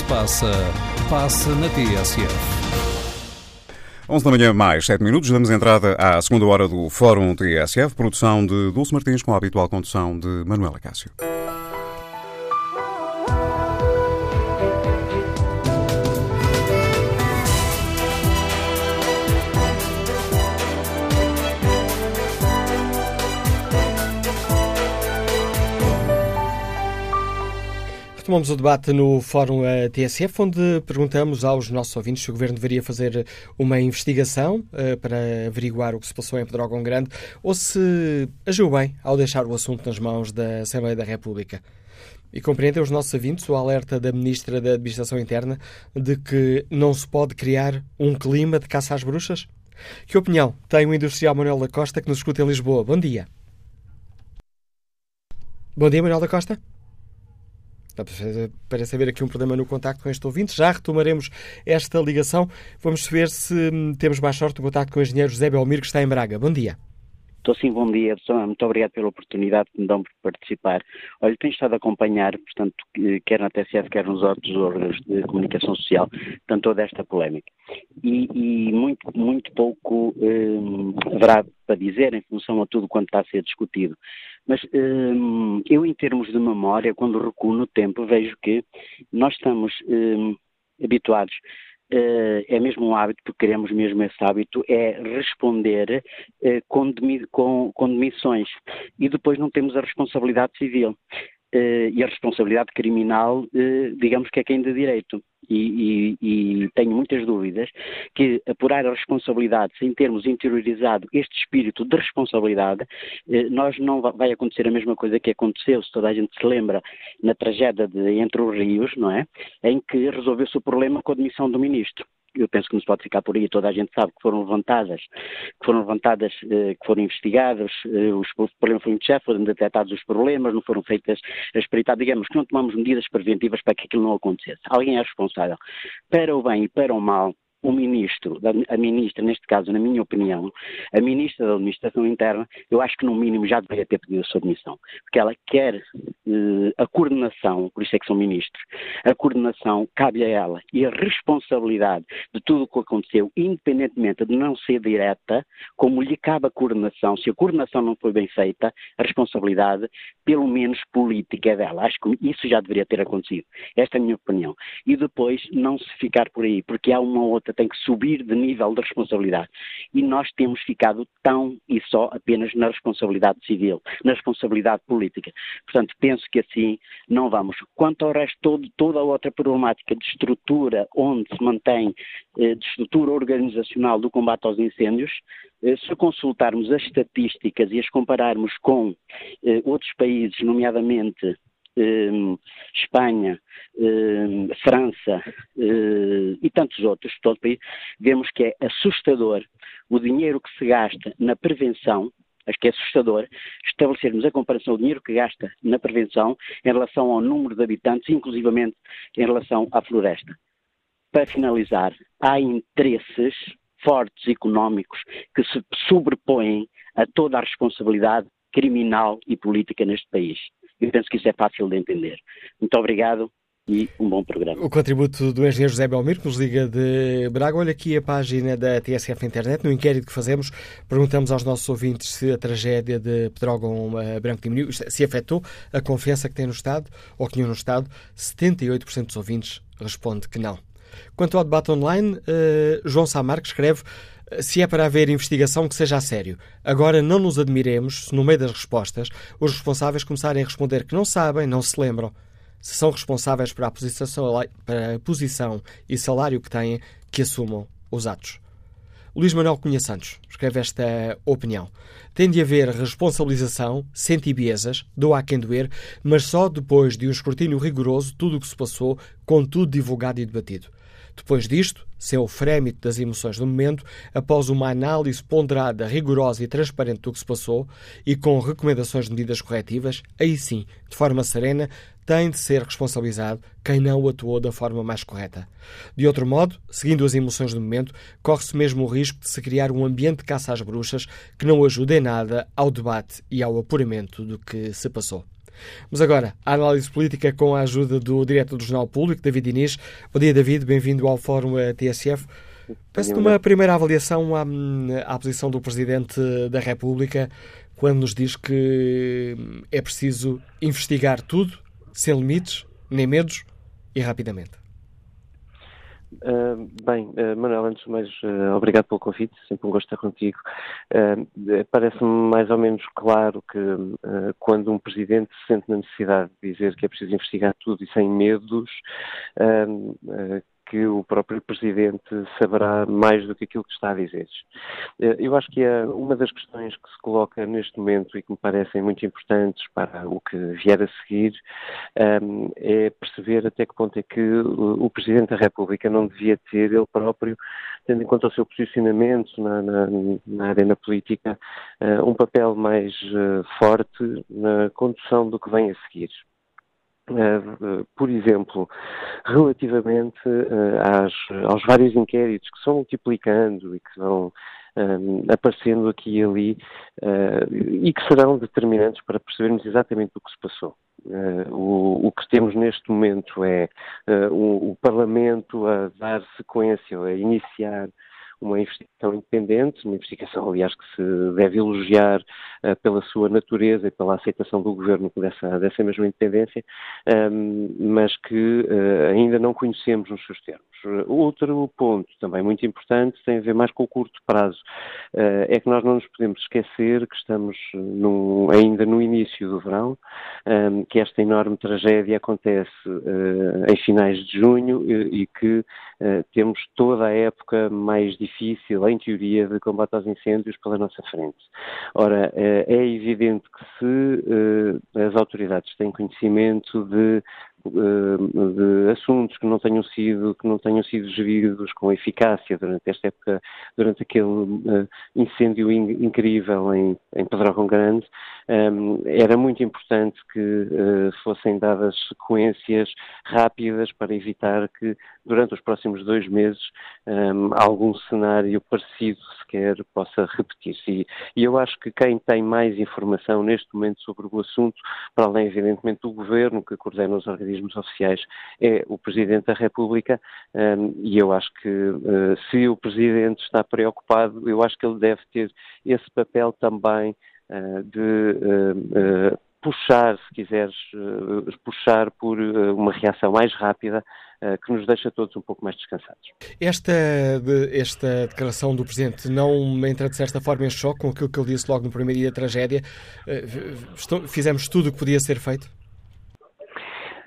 Passa, passa na TSF. 11 da manhã, mais 7 minutos. Damos entrada à segunda hora do Fórum TSF, produção de Dulce Martins, com a habitual condução de Manuela Cássio.
Retomamos o debate no Fórum TSF, onde perguntamos aos nossos ouvintes se o Governo deveria fazer uma investigação uh, para averiguar o que se passou em Pedrógão Grande ou se agiu bem ao deixar o assunto nas mãos da Assembleia da República. E compreendem os nossos ouvintes o alerta da Ministra da Administração Interna de que não se pode criar um clima de caça às bruxas? Que opinião tem o industrial Manuel da Costa que nos escuta em Lisboa? Bom dia. Bom dia, Manuel da Costa. Parece haver aqui um problema no contacto com este ouvinte. Já retomaremos esta ligação. Vamos ver se hum, temos mais sorte no contacto com o engenheiro José Belmiro, que está em Braga. Bom dia.
Estou sim, bom dia. Muito obrigado pela oportunidade que me dão de participar. Olha, tenho estado a acompanhar, portanto, quer na TSF, quer nos outros órgãos de comunicação social, portanto, toda esta polémica. E, e muito, muito pouco hum, haverá para dizer em função a tudo quanto está a ser discutido. Mas hum, eu, em termos de memória, quando recuo no tempo, vejo que nós estamos hum, habituados uh, é mesmo um hábito, porque queremos mesmo esse hábito, é responder uh, com, demi com, com demissões. E depois não temos a responsabilidade civil. Uh, e a responsabilidade criminal, digamos que é quem de direito. E, e, e, tenho muitas dúvidas que apurar as responsabilidades em termos interiorizado este espírito de responsabilidade, uh, nós não vai acontecer a mesma coisa que aconteceu, se toda a gente se lembra, na tragédia de Entre os Rios, não é? Em que resolveu-se o problema com a demissão do ministro eu penso que não se pode ficar por aí, toda a gente sabe que foram levantadas, que foram levantadas, eh, que foram investigados, eh, os problemas foram muito foram detectados os problemas, não foram feitas as peritadas, digamos que não tomamos medidas preventivas para que aquilo não acontecesse. Alguém é responsável. Para o bem e para o mal, o ministro, a ministra, neste caso, na minha opinião, a ministra da Administração Interna, eu acho que no mínimo já deveria ter pedido a sua demissão, porque ela quer eh, a coordenação, por isso é que são ministros, a coordenação cabe a ela e a responsabilidade de tudo o que aconteceu, independentemente de não ser direta, como lhe cabe a coordenação, se a coordenação não foi bem feita, a responsabilidade, pelo menos política, é dela. Acho que isso já deveria ter acontecido. Esta é a minha opinião. E depois não se ficar por aí, porque há uma outra tem que subir de nível de responsabilidade. E nós temos ficado tão e só apenas na responsabilidade civil, na responsabilidade política. Portanto, penso que assim não vamos. Quanto ao resto, todo, toda a outra problemática de estrutura, onde se mantém, eh, de estrutura organizacional do combate aos incêndios, eh, se consultarmos as estatísticas e as compararmos com eh, outros países, nomeadamente Espanha, ehm, França eh, e tantos outros, todo o país, vemos que é assustador o dinheiro que se gasta na prevenção acho que é assustador estabelecermos a comparação do dinheiro que gasta na prevenção em relação ao número de habitantes, inclusivamente em relação à floresta. Para finalizar, há interesses fortes económicos que se sobrepõem a toda a responsabilidade criminal e política neste país. Eu penso que isso é fácil de entender. Muito obrigado e um bom programa.
O contributo do engenheiro José Belmiro, que nos liga de Braga. Olha aqui a página da TSF Internet. No inquérito que fazemos, perguntamos aos nossos ouvintes se a tragédia de Pedrógão eh, Branco diminuiu, se afetou a confiança que tem no Estado ou que tinham no Estado. 78% dos ouvintes responde que não. Quanto ao debate online, uh, João Samar escreve se é para haver investigação, que seja a sério. Agora, não nos admiremos se, no meio das respostas, os responsáveis começarem a responder que não sabem, não se lembram. Se são responsáveis para a posição, para a posição e salário que têm, que assumam os atos. Luís Manuel Cunha Santos escreve esta opinião. Tem de haver responsabilização, sem tibiezas, do a quem doer, mas só depois de um escrutínio rigoroso tudo o que se passou, com tudo divulgado e debatido. Depois disto, sem o frémito das emoções do momento, após uma análise ponderada, rigorosa e transparente do que se passou e com recomendações de medidas corretivas, aí sim, de forma serena, tem de ser responsabilizado quem não atuou da forma mais correta. De outro modo, seguindo as emoções do momento, corre-se mesmo o risco de se criar um ambiente de caça às bruxas que não ajude em nada ao debate e ao apuramento do que se passou. Mas agora, a análise política com a ajuda do diretor do Jornal Público, David Inês. Bom dia, David, bem-vindo ao Fórum TSF. Peço uma primeira avaliação à, à posição do Presidente da República, quando nos diz que é preciso investigar tudo, sem limites, nem medos e rapidamente.
Uh, bem, uh, Manuel, antes de mais, uh, obrigado pelo convite, sempre um gosto estar contigo. Parece-me mais ou menos claro que quando um presidente se sente na necessidade de dizer que é preciso investigar tudo e sem medos, que o próprio Presidente saberá mais do que aquilo que está a dizer. Eh, eu acho que é uma das questões que se coloca neste momento e que me parecem muito importantes para o que vier a seguir ehm, é perceber até que ponto é que o Presidente da República não devia ter ele próprio, tendo em conta o seu posicionamento na, na, na arena política, eh, um papel mais eh, forte na condução do que vem a seguir. Uh, por exemplo, relativamente uh, às, aos vários inquéritos que se vão multiplicando e que vão aparecendo aqui e ali uh, e que serão determinantes para percebermos exatamente o que se passou. O, o, que temos neste momento é o, o, Parlamento a dar sequência, a iniciar uma investigação independente, uma investigação, aliás, que se deve elogiar uh, pela sua natureza e pela aceitação do governo dessa, dessa mesma independência, um, mas que uh, ainda não conhecemos nos seus termos. Outro ponto também muito importante tem a ver mais com o curto prazo. Uh, é que nós não nos podemos esquecer que estamos no, ainda no início do verão, um, que esta enorme tragédia acontece em finais de junho e, que temos toda a época mais difícil, em teoria, de combate aos incêndios pela nossa frente. Ora, é evidente que se as autoridades têm conhecimento de eh, de assuntos que não tenham sido que não tenham sido geridos com eficácia durante esta época, durante aquele uh, incêndio in, incrível em, em Pedrógão Grande, um, era muito importante que uh, fossem dadas sequências rápidas para evitar que durante os próximos dois meses um, algum cenário parecido sequer possa repetir-se. E, e eu acho que quem tem mais informação neste momento sobre o assunto, para além evidentemente do governo que coordena os organismos oficiais é o Presidente da República um, e eu acho que uh, se o Presidente está preocupado, eu acho que ele deve ter esse papel também uh, de uh, puxar, se quiseres, puxar por uma reação mais rápida que nos deixa todos um pouco mais descansados.
Esta, esta declaração do Presidente não entra de certa forma em choque com aquilo que ele disse logo no primeiro dia da tragédia? Fizemos tudo o que podia ser feito?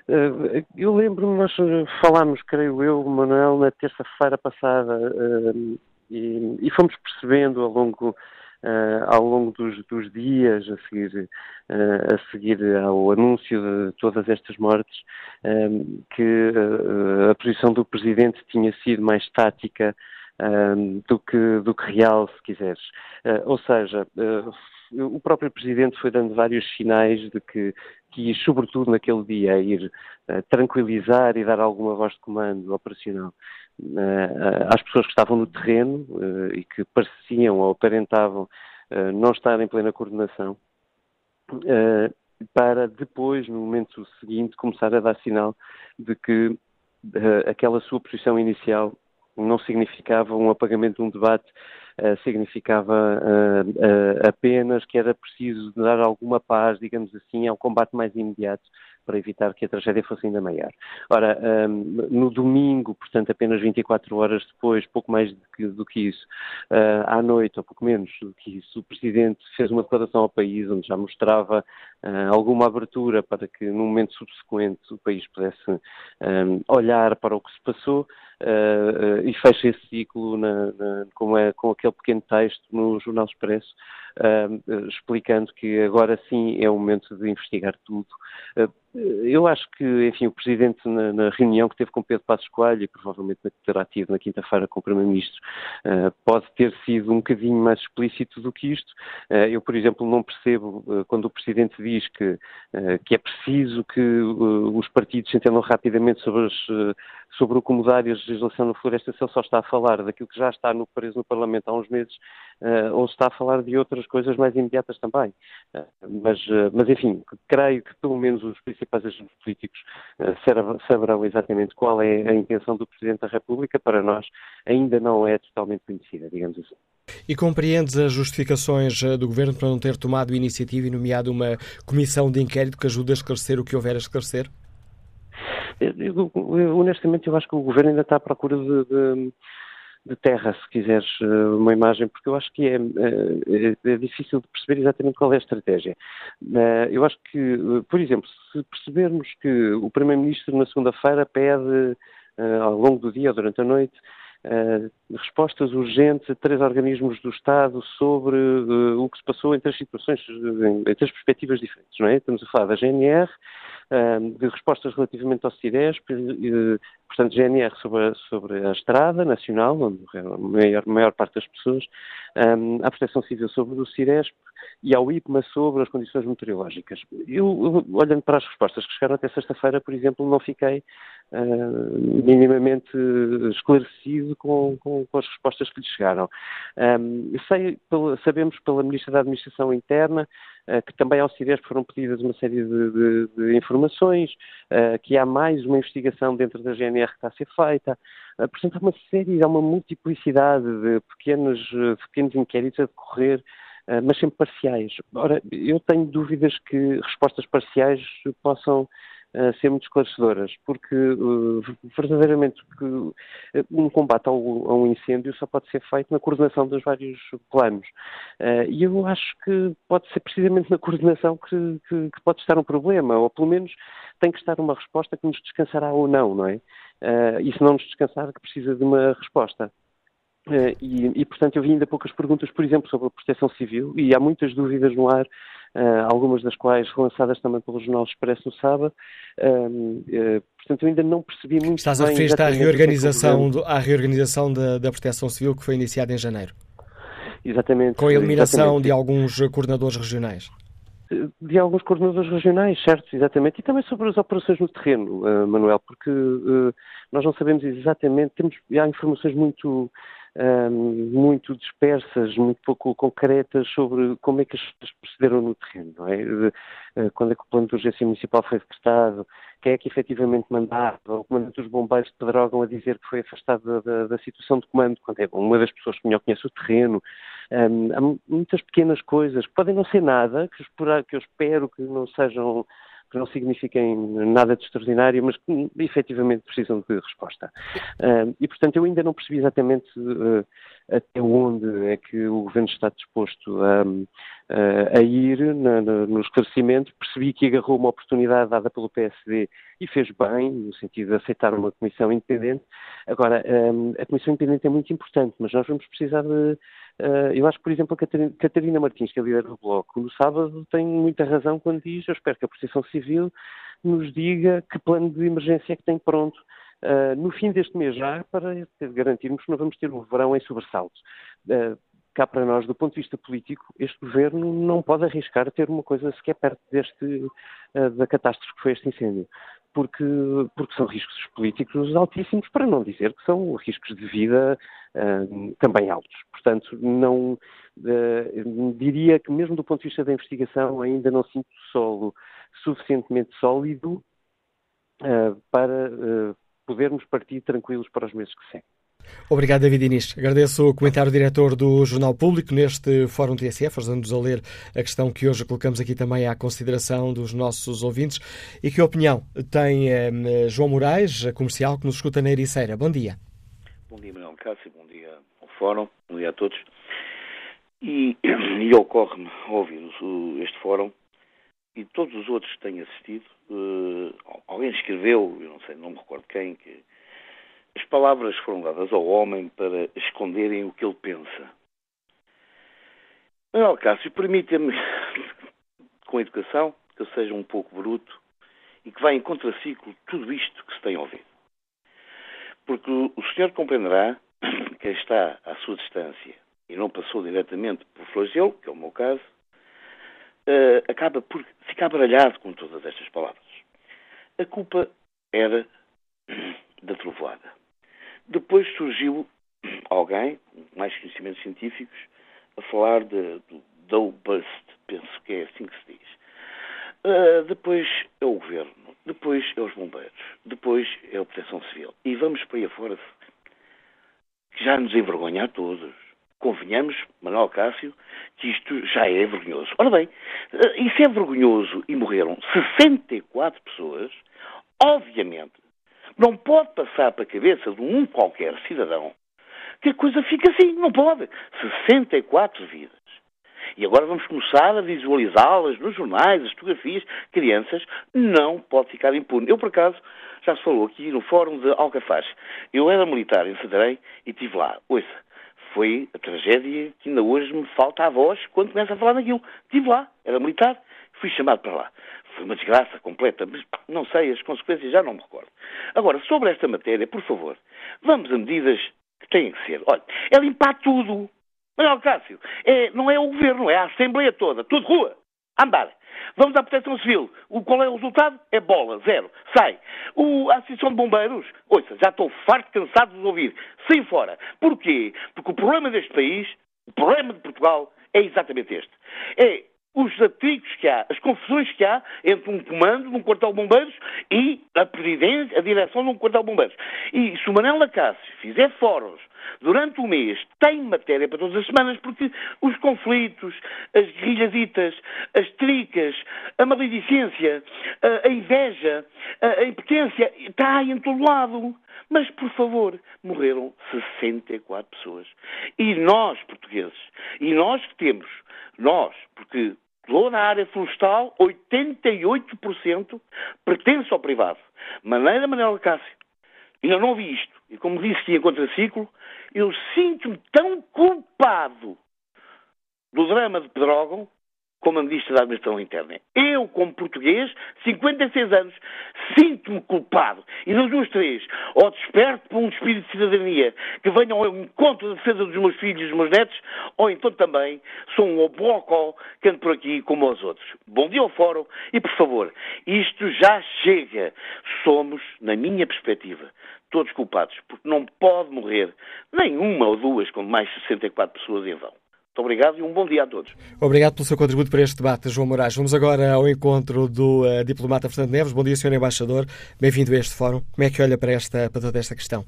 Eh, eu lembro-me, nós eh, falámos, creio eu, Manuel, na terça-feira passada eh, e, e, fomos percebendo ao longo, ao longo dos, dos dias a seguir, a seguir ao anúncio de todas estas mortes que a posição do Presidente tinha sido mais tática do, que, do que real, se quiseres. ou seja, o próprio Presidente foi dando vários sinais de que sobretudo naquele dia, ir uh, tranquilizar e dar alguma voz de comando operacional uh, às pessoas que estavam no terreno uh, e que pareciam ou aparentavam não estar em plena coordenação, para depois, no momento seguinte, começar a dar sinal de que aquela sua posição inicial não significava um apagamento de um debate significava apenas que era preciso dar alguma paz, digamos assim, ao combate mais imediato para evitar que a tragédia fosse ainda maior. Ora, um, no domingo, portanto, apenas 24 horas depois, pouco mais do que, do que isso, uh, à noite, ou pouco menos do que isso, o Presidente fez uma declaração ao país onde já mostrava alguma abertura para que, no momento subsequente, o país pudesse um, olhar para o que se passou uh, e fecha esse ciclo na, na, com, a, com, aquele pequeno texto no Jornal Expresso, explicando que agora sim é o momento de investigar tudo eu acho que, enfim, o Presidente, na, na, reunião que teve com Pedro Passos Coelho e provavelmente terá tido na quinta-feira com o Primeiro-Ministro, uh, pode ter sido um bocadinho mais explícito do que isto. Uh, eu, por exemplo, não percebo uh, quando o Presidente diz que, que é preciso que os partidos se entendam rapidamente sobre, as, sobre o como dar e a legislação no floresta, se ele só está a falar daquilo que já está no, preso no Parlamento há uns meses, ou se está a falar de outras coisas mais imediatas também. mas, mas, enfim, creio que pelo menos os principais agentes políticos eh, saberão exatamente qual é a intenção do Presidente da República. Para nós, ainda não é totalmente conhecida, digamos assim.
E compreendes as justificações eh, do Governo para não ter tomado iniciativa e nomeado uma comissão de inquérito que ajude a esclarecer o que houver a esclarecer?
Eu, eu, honestamente, eu acho que o Governo ainda está à procura de, de de terra, se quiseres eh, uma imagem, porque eu acho que é, é, é, difícil de perceber exatamente qual é a estratégia. Eu acho que, por exemplo, se percebermos que o Primeiro-Ministro na segunda-feira pede ao longo do dia, durante a noite, respostas urgentes a três organismos do Estado sobre o que se passou entre as situações, entre as perspectivas diferentes, não é? Estamos a falar da GNR, de respostas relativamente ao CIDESP, portanto, GNR sobre a, sobre a estrada nacional, onde a maior, maior parte das pessoas, a Proteção Civil sobre o CIDESP, e ao IPMA sobre as condições meteorológicas. Eu, olhando para as respostas que chegaram até sexta-feira, por exemplo, não fiquei uh, minimamente esclarecido com, com, com, as respostas que lhe chegaram. Um, sei, pela, sabemos pela Ministra da Administração Interna uh, que também ao CIDESP foram pedidas uma série de, de, de informações, uh, que há mais uma investigação dentro da GNR que está a ser feita. portanto, há uma série, há uma multiplicidade de pequenos, pequenos inquéritos a decorrer mas sempre parciais. Ora, eu tenho dúvidas que respostas parciais possam uh, ser muito esclarecedoras, porque uh, verdadeiramente um combate a um incêndio só pode ser feito na coordenação dos vários planos. E eu acho que pode ser precisamente na coordenação que, que, que, pode estar um problema, ou pelo menos tem que estar uma resposta que nos descansará ou não, não é? e se não nos descansar, que precisa de uma resposta. Uh, e, e, portanto, eu vi ainda poucas perguntas, por exemplo, sobre a proteção civil, e há muitas dúvidas no ar uh, algumas das quais lançadas também pelo Jornal Expresso no sábado. Uh, portanto, eu ainda não percebi muito
Estás a referir à é reorganização, do, à reorganização da, da Proteção Civil que foi iniciada em janeiro.
Exatamente.
Com a eliminação exatamente. de alguns coordenadores regionais
de alguns coordenadores regionais, certo, exatamente, e também sobre as operações no terreno, Manuel, porque nós não sabemos exatamente, temos, há informações muito muito dispersas, muito pouco concretas sobre como é que as pessoas procederam no terreno, não é? Uh, quando é que o plano de urgência municipal foi decretado, quem é que efetivamente mandava, o comandante dos bombeiros de Pedrógão a dizer que foi afastado da, da, da, situação de comando, quando é uma das pessoas que melhor conhece o terreno. Um, há muitas pequenas coisas podem não ser nada, que eu espero que não sejam que não signifiquem nada de extraordinário, mas que efetivamente precisam de resposta. Uh, e, portanto, eu ainda não percebi exatamente uh, até onde é que o Governo está disposto a, a ir no esclarecimento. Percebi que agarrou uma oportunidade dada pelo PSD e fez bem, no sentido de aceitar uma comissão independente. Agora, um, a comissão independente é muito importante, mas nós vamos precisar de Uh, eu acho que, por exemplo, a Catarina Martins, que é líder do Bloco, no sábado tem muita razão quando diz, eu espero que a Proteção Civil nos diga que plano de emergência é que tem pronto uh, no fim deste mês já, para garantirmos que não vamos ter um verão em sobressalto. Uh, cá para nós, do ponto de vista político, este governo não pode arriscar ter uma coisa sequer perto deste, da catástrofe que foi este incêndio porque, porque são riscos políticos altíssimos, para não dizer que são riscos de vida uh, também altos. Portanto, não uh, diria que mesmo do ponto de vista da investigação ainda não sinto solo suficientemente sólido uh, para podermos partir tranquilos para os meses que seguem.
Obrigado, David Inês. Agradeço o comentário do diretor do Jornal Público neste Fórum TSF, ajudando-nos a ler a questão que hoje colocamos aqui também à consideração dos nossos ouvintes. E que opinião tem eh, João Moraes, comercial, que nos escuta na Ericeira? Bom dia.
Bom dia, Manuel Cássio. Bom dia ao Fórum. Bom dia a todos. E, e ocorre-me ouvir este Fórum e todos os outros que têm assistido. Uh, alguém escreveu, eu não sei, não me recordo quem, que as palavras foram dadas ao homem para esconderem o que ele pensa. Manuel Cássio, permita-me, com educação, que eu seja um pouco bruto e que vá em contraciclo tudo isto que se tem ouvido. Porque o senhor compreenderá que está à sua distância e não passou diretamente por flagelo, que é o meu caso, uh, acaba por ficar baralhado com todas estas palavras. A culpa era da trovoada. Depois surgiu alguém, com mais conhecimentos científicos, a falar de, do Dow Bust, penso que é assim que se diz. Uh, depois é o governo, depois é os bombeiros, depois é a proteção civil. E vamos para aí afora, que já nos envergonha a todos. Convenhamos, Manuel Cássio, que isto já é vergonhoso. Ora bem, uh, isso é vergonhoso e morreram 64 pessoas, obviamente não pode passar para a cabeça de um qualquer cidadão que a coisa fica assim. Não pode. 64 vidas. E agora vamos começar a visualizá-las nos jornais, as fotografias. Crianças, não pode ficar impune. Eu, por acaso, já se falou aqui no Fórum de Alcafaz. Eu era militar em Cedrei e estive lá. Ouça, foi a tragédia que ainda hoje me falta a voz quando começa a falar daquilo. Estive lá, era militar, fui chamado para lá. Foi uma desgraça completa, mas não sei, as consequências já não me recordo. Agora, sobre esta matéria, por favor, vamos a medidas que têm que ser. Olha, é limpar tudo. Manuel Cássio, é, não é o governo, é a Assembleia toda, tudo rua, andar. Vamos à Proteção Civil. O, qual é o resultado? É bola, zero. Sai. O, a Associação de Bombeiros, ouça, já estou farto, cansado de ouvir. Sai fora. Porquê? Porque o problema deste país, o problema de Portugal, é exatamente este. É os atricos que há, as confusões que há entre um comando num quartel de bombeiros e a presidência, a direção de um quartel de bombeiros. E se o Manel Lacácio fizer fóruns durante o mês, tem matéria para todas as semanas, porque os conflitos, as guerrilhasitas, as tricas, a maledicência, a, inveja, a, impotência, está em todo lado. Mas, por favor, morreram 64 pessoas. E nós, portugueses, e nós que temos, nós, porque toda a área florestal, 88% pertence ao privado. Maneira Manuel Cássio. Ainda não vi isto. E como disse que ia contra ciclo, eu sinto-me tão culpado do drama de Pedrógão como a Ministra da Administração Interna. Eu, como português, 56 anos, sinto-me culpado. E das duas, três, ou desperto por um espírito de cidadania que venha ao encontro da defesa dos meus filhos e dos meus netos, ou então também sou um obocó que ando por aqui como os outros. Bom dia ao Fórum e, por favor, isto já chega. Somos, na minha perspectiva, todos culpados, porque não pode morrer nem uma ou duas com mais de 64 pessoas em vão. Muito obrigado e um bom dia a todos.
Obrigado pelo seu contributo para este debate, João Moraes. Vamos agora ao encontro do uh, diplomata Fernando Neves. Bom dia, Sr. Embaixador. Bem-vindo a este fórum. Como é que olha para, esta, para toda esta questão?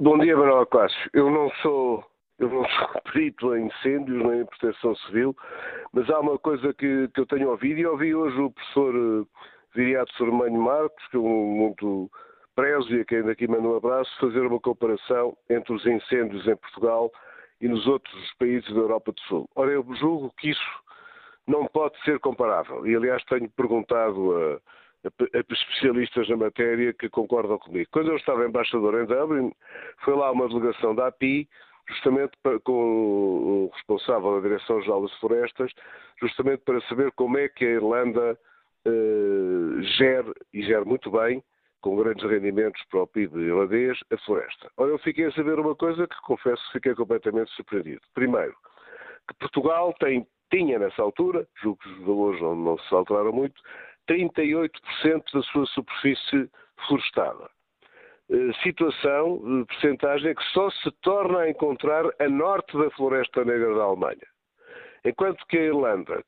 Bom dia, Manuel Cássio. Eu não sou eu não sou perito em incêndios nem em proteção civil, mas há uma coisa que, que eu tenho ouvido e ouvi hoje o professor uh, Viriato Sormanho Marcos, que eu muito prezo e a quem daqui mando um abraço, fazer uma comparação entre os incêndios em Portugal e nos outros países da Europa do Sul. Ora, eu julgo que isso não pode ser comparável. E, aliás, tenho perguntado a, a, a especialistas na matéria que concordam comigo. Quando eu estava embaixador em Dublin, foi lá uma delegação da API, justamente para, com o responsável da Direção-Geral das Florestas, justamente para saber como é que a Irlanda uh, gere, e gere muito bem, com grandes rendimentos para o PIB irlandês, a floresta. Ora, eu fiquei a saber uma coisa que confesso que fiquei completamente surpreendido. Primeiro, que Portugal tem, tinha nessa altura, julgo que os valores não, não se alteraram muito, 38% da sua superfície florestada. Uh, situação, uh, percentagem que só se torna a encontrar a norte da Floresta Negra da Alemanha. Enquanto que a Irlanda,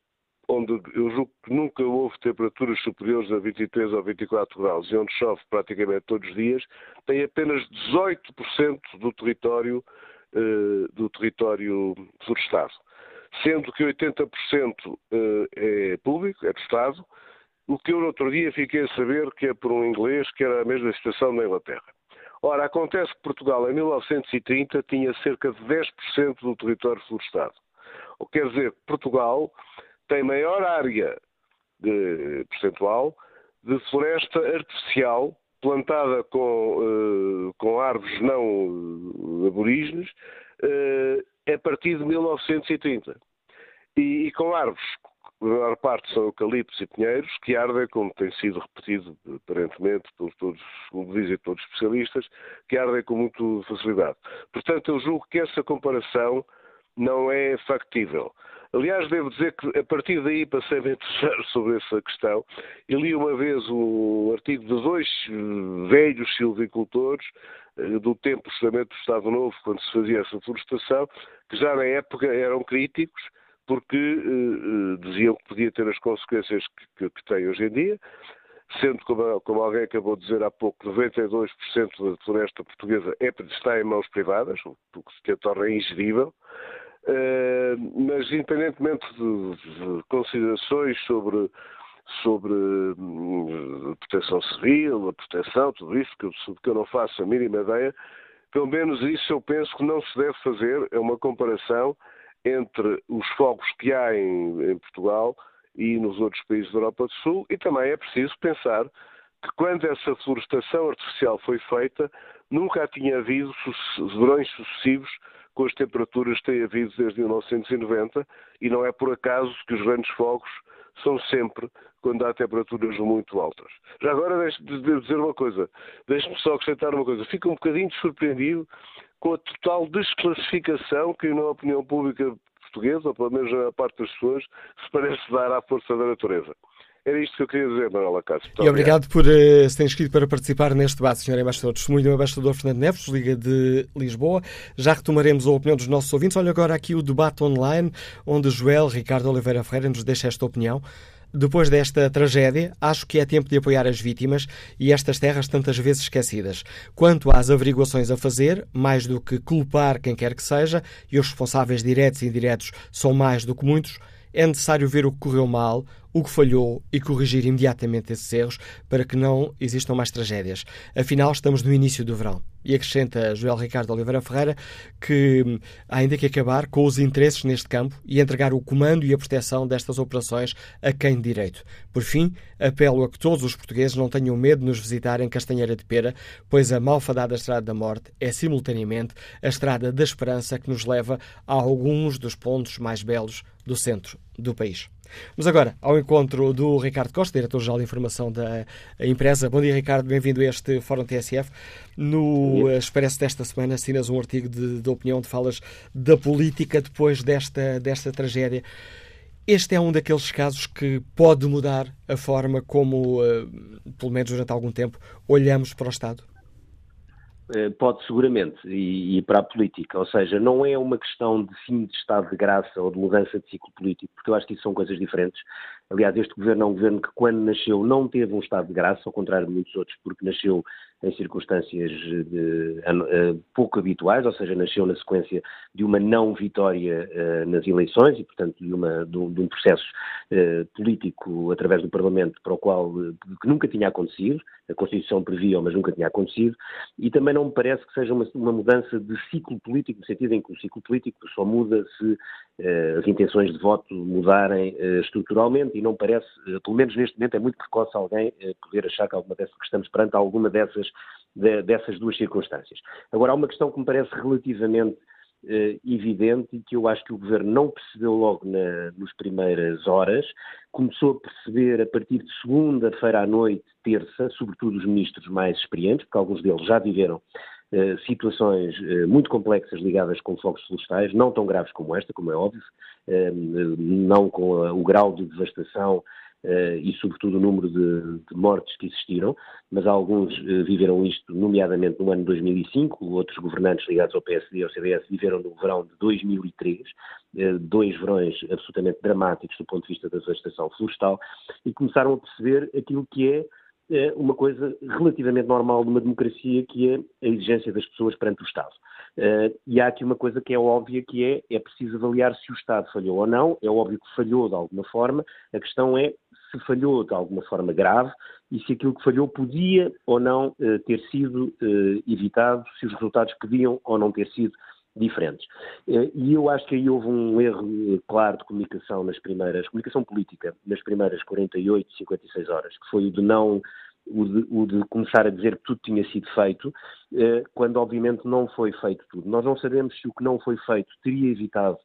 onde eu julgo que nunca houve temperaturas superiores a 23 ou 24 graus e onde chove praticamente todos os dias, tem apenas 18% do território, eh, do território florestado. Sendo que 80% eh, é público, é do Estado, o que eu no outro dia fiquei a saber que é por um inglês que era a mesma situação na Inglaterra. Ora, acontece que Portugal em 1930 tinha cerca de 10% do território florestado. O que quer dizer Portugal tem maior área de, percentual de floresta artificial plantada com, uh, com árvores não aborígenes uh, a partir de 1930. E, e, com árvores, a maior parte são eucaliptos e pinheiros, que ardem, como tem sido repetido aparentemente por todos, como dizem todos os especialistas, que ardem com muita facilidade. Portanto, eu julgo que essa comparação não é factível. Aliás, devo dizer que a partir daí passei a me interessar sobre essa questão. E li uma vez um artigo de dois eh, velhos silvicultores, eh, do tempo justamente do Estado Novo, quando se fazia essa florestação, que já na época eram críticos, porque eh, diziam que podia ter as consequências que, que, tem hoje em dia, sendo, como, como, alguém acabou de dizer há pouco, 92% da floresta portuguesa é, está em mãos privadas, o que a torna ingerível. Eh, mas independentemente de, de considerações sobre, sobre hum, proteção civil, a proteção, tudo isso, que eu, que eu não faço a mínima ideia, pelo menos isso eu penso que não se deve fazer, é uma comparação entre os fogos que há em, em Portugal e nos outros países da Europa do Sul, e também é preciso pensar que quando essa florestação artificial foi feita, nunca tinha havido verões sucessivos com as temperaturas que tem havido desde 1990 e não é por acaso que os grandes fogos são sempre quando há temperaturas muito altas. Já agora deixe-me dizer uma coisa, deixe-me só acrescentar uma coisa. Fico um bocadinho surpreendido com a total desclassificação que na opinião pública portuguesa, ou pelo menos na parte das pessoas, se parece dar à força da natureza. Era isto que eu queria dizer, Manuela Cássio.
E obrigado por uh, se ter inscrito para participar neste debate, Sr. Embaixador. Testemunho do Embaixador Fernando Neves, Liga de Lisboa. Já retomaremos a opinião dos nossos ouvintes. Olha agora aqui o debate online, onde Joel Ricardo Oliveira Ferreira nos deixa esta opinião. Depois desta tragédia, acho que é tempo de apoiar as vítimas e estas terras tantas vezes esquecidas. Quanto às averiguações a fazer, mais do que culpar quem quer que seja, e os responsáveis diretos e indiretos são mais do que muitos, é necessário ver o que correu mal, o que falhou e corrigir imediatamente esses erros para que não existam mais tragédias. Afinal, estamos no início do verão. E acrescenta Joel Ricardo Oliveira Ferreira que há ainda que acabar com os interesses neste campo e entregar o comando e a proteção destas operações a quem de direito. Por fim, apelo a que todos os portugueses não tenham medo de nos visitar em Castanheira de Pera, pois a malfadada Estrada da Morte é simultaneamente a Estrada da Esperança que nos leva a alguns dos pontos mais belos do centro do país. Mas agora ao encontro do Ricardo Costa, diretor-geral de informação da empresa. Bom dia, Ricardo, bem-vindo a este Fórum TSF. No Expresso desta semana assinas um artigo de, de opinião onde falas da política depois desta, desta tragédia. Este é um daqueles casos que pode mudar a forma como, uh, pelo menos durante algum tempo, olhamos para o Estado?
Eh, pode seguramente, e, e, para a política. Ou seja, não é uma questão de fim de estado de graça ou de mudança de ciclo político, porque eu acho que isso são coisas diferentes. Aliás, este governo é um governo que, quando nasceu, não teve um estado de graça, ao contrário de muitos outros, porque nasceu em circunstâncias de, uh, pouco habituais, ou seja, nasceu na sequência de uma não vitória uh, nas eleições e, portanto, de, uma, de, um, de um, processo uh, político através do Parlamento para o qual que nunca tinha acontecido, a Constituição previa, mas nunca tinha acontecido, e também não me parece que seja uma, uma mudança de ciclo político, no sentido em que o ciclo político só muda se as intenções de voto mudarem estruturalmente e não parece, pelo menos neste momento, é muito precoce alguém poder achar que, alguma dessas, que estamos perante alguma dessas de, dessas duas circunstâncias. Agora, há uma questão que me parece relativamente eh, evidente e que eu acho que o Governo não percebeu logo na, nas primeiras horas, começou a perceber a partir de segunda-feira à noite, terça, sobretudo os ministros mais experientes, porque alguns deles já viveram eh, situações eh, muito complexas ligadas com fogos florestais, não tão graves como esta, como é óbvio, eh, não com o grau de devastação e, sobretudo, o número de, de, mortes que existiram, mas alguns viveram isto, nomeadamente no ano de 2005, outros governantes ligados ao PSD e ao CDS viveram no verão de 2003, uh, eh, dois verões absolutamente dramáticos do ponto de vista da devastação florestal, e começaram a perceber aquilo que é uma coisa relativamente normal numa democracia, que é a exigência das pessoas perante o Estado. Uh, e há aqui uma coisa que é óbvia, que é, é preciso avaliar se o Estado falhou ou não, é óbvio que falhou de alguma forma, a questão é se falhou de alguma forma grave e se aquilo que falhou podia ou não uh, ter sido uh, evitado, se os resultados podiam ou não ter sido diferentes. Uh, e eu acho que aí houve um erro claro de comunicação nas primeiras, comunicação política, nas primeiras 48, 56 horas, que foi o de não o de, o de, começar a dizer que tudo tinha sido feito, quando obviamente não foi feito tudo. Nós não sabemos se o que não foi feito teria evitado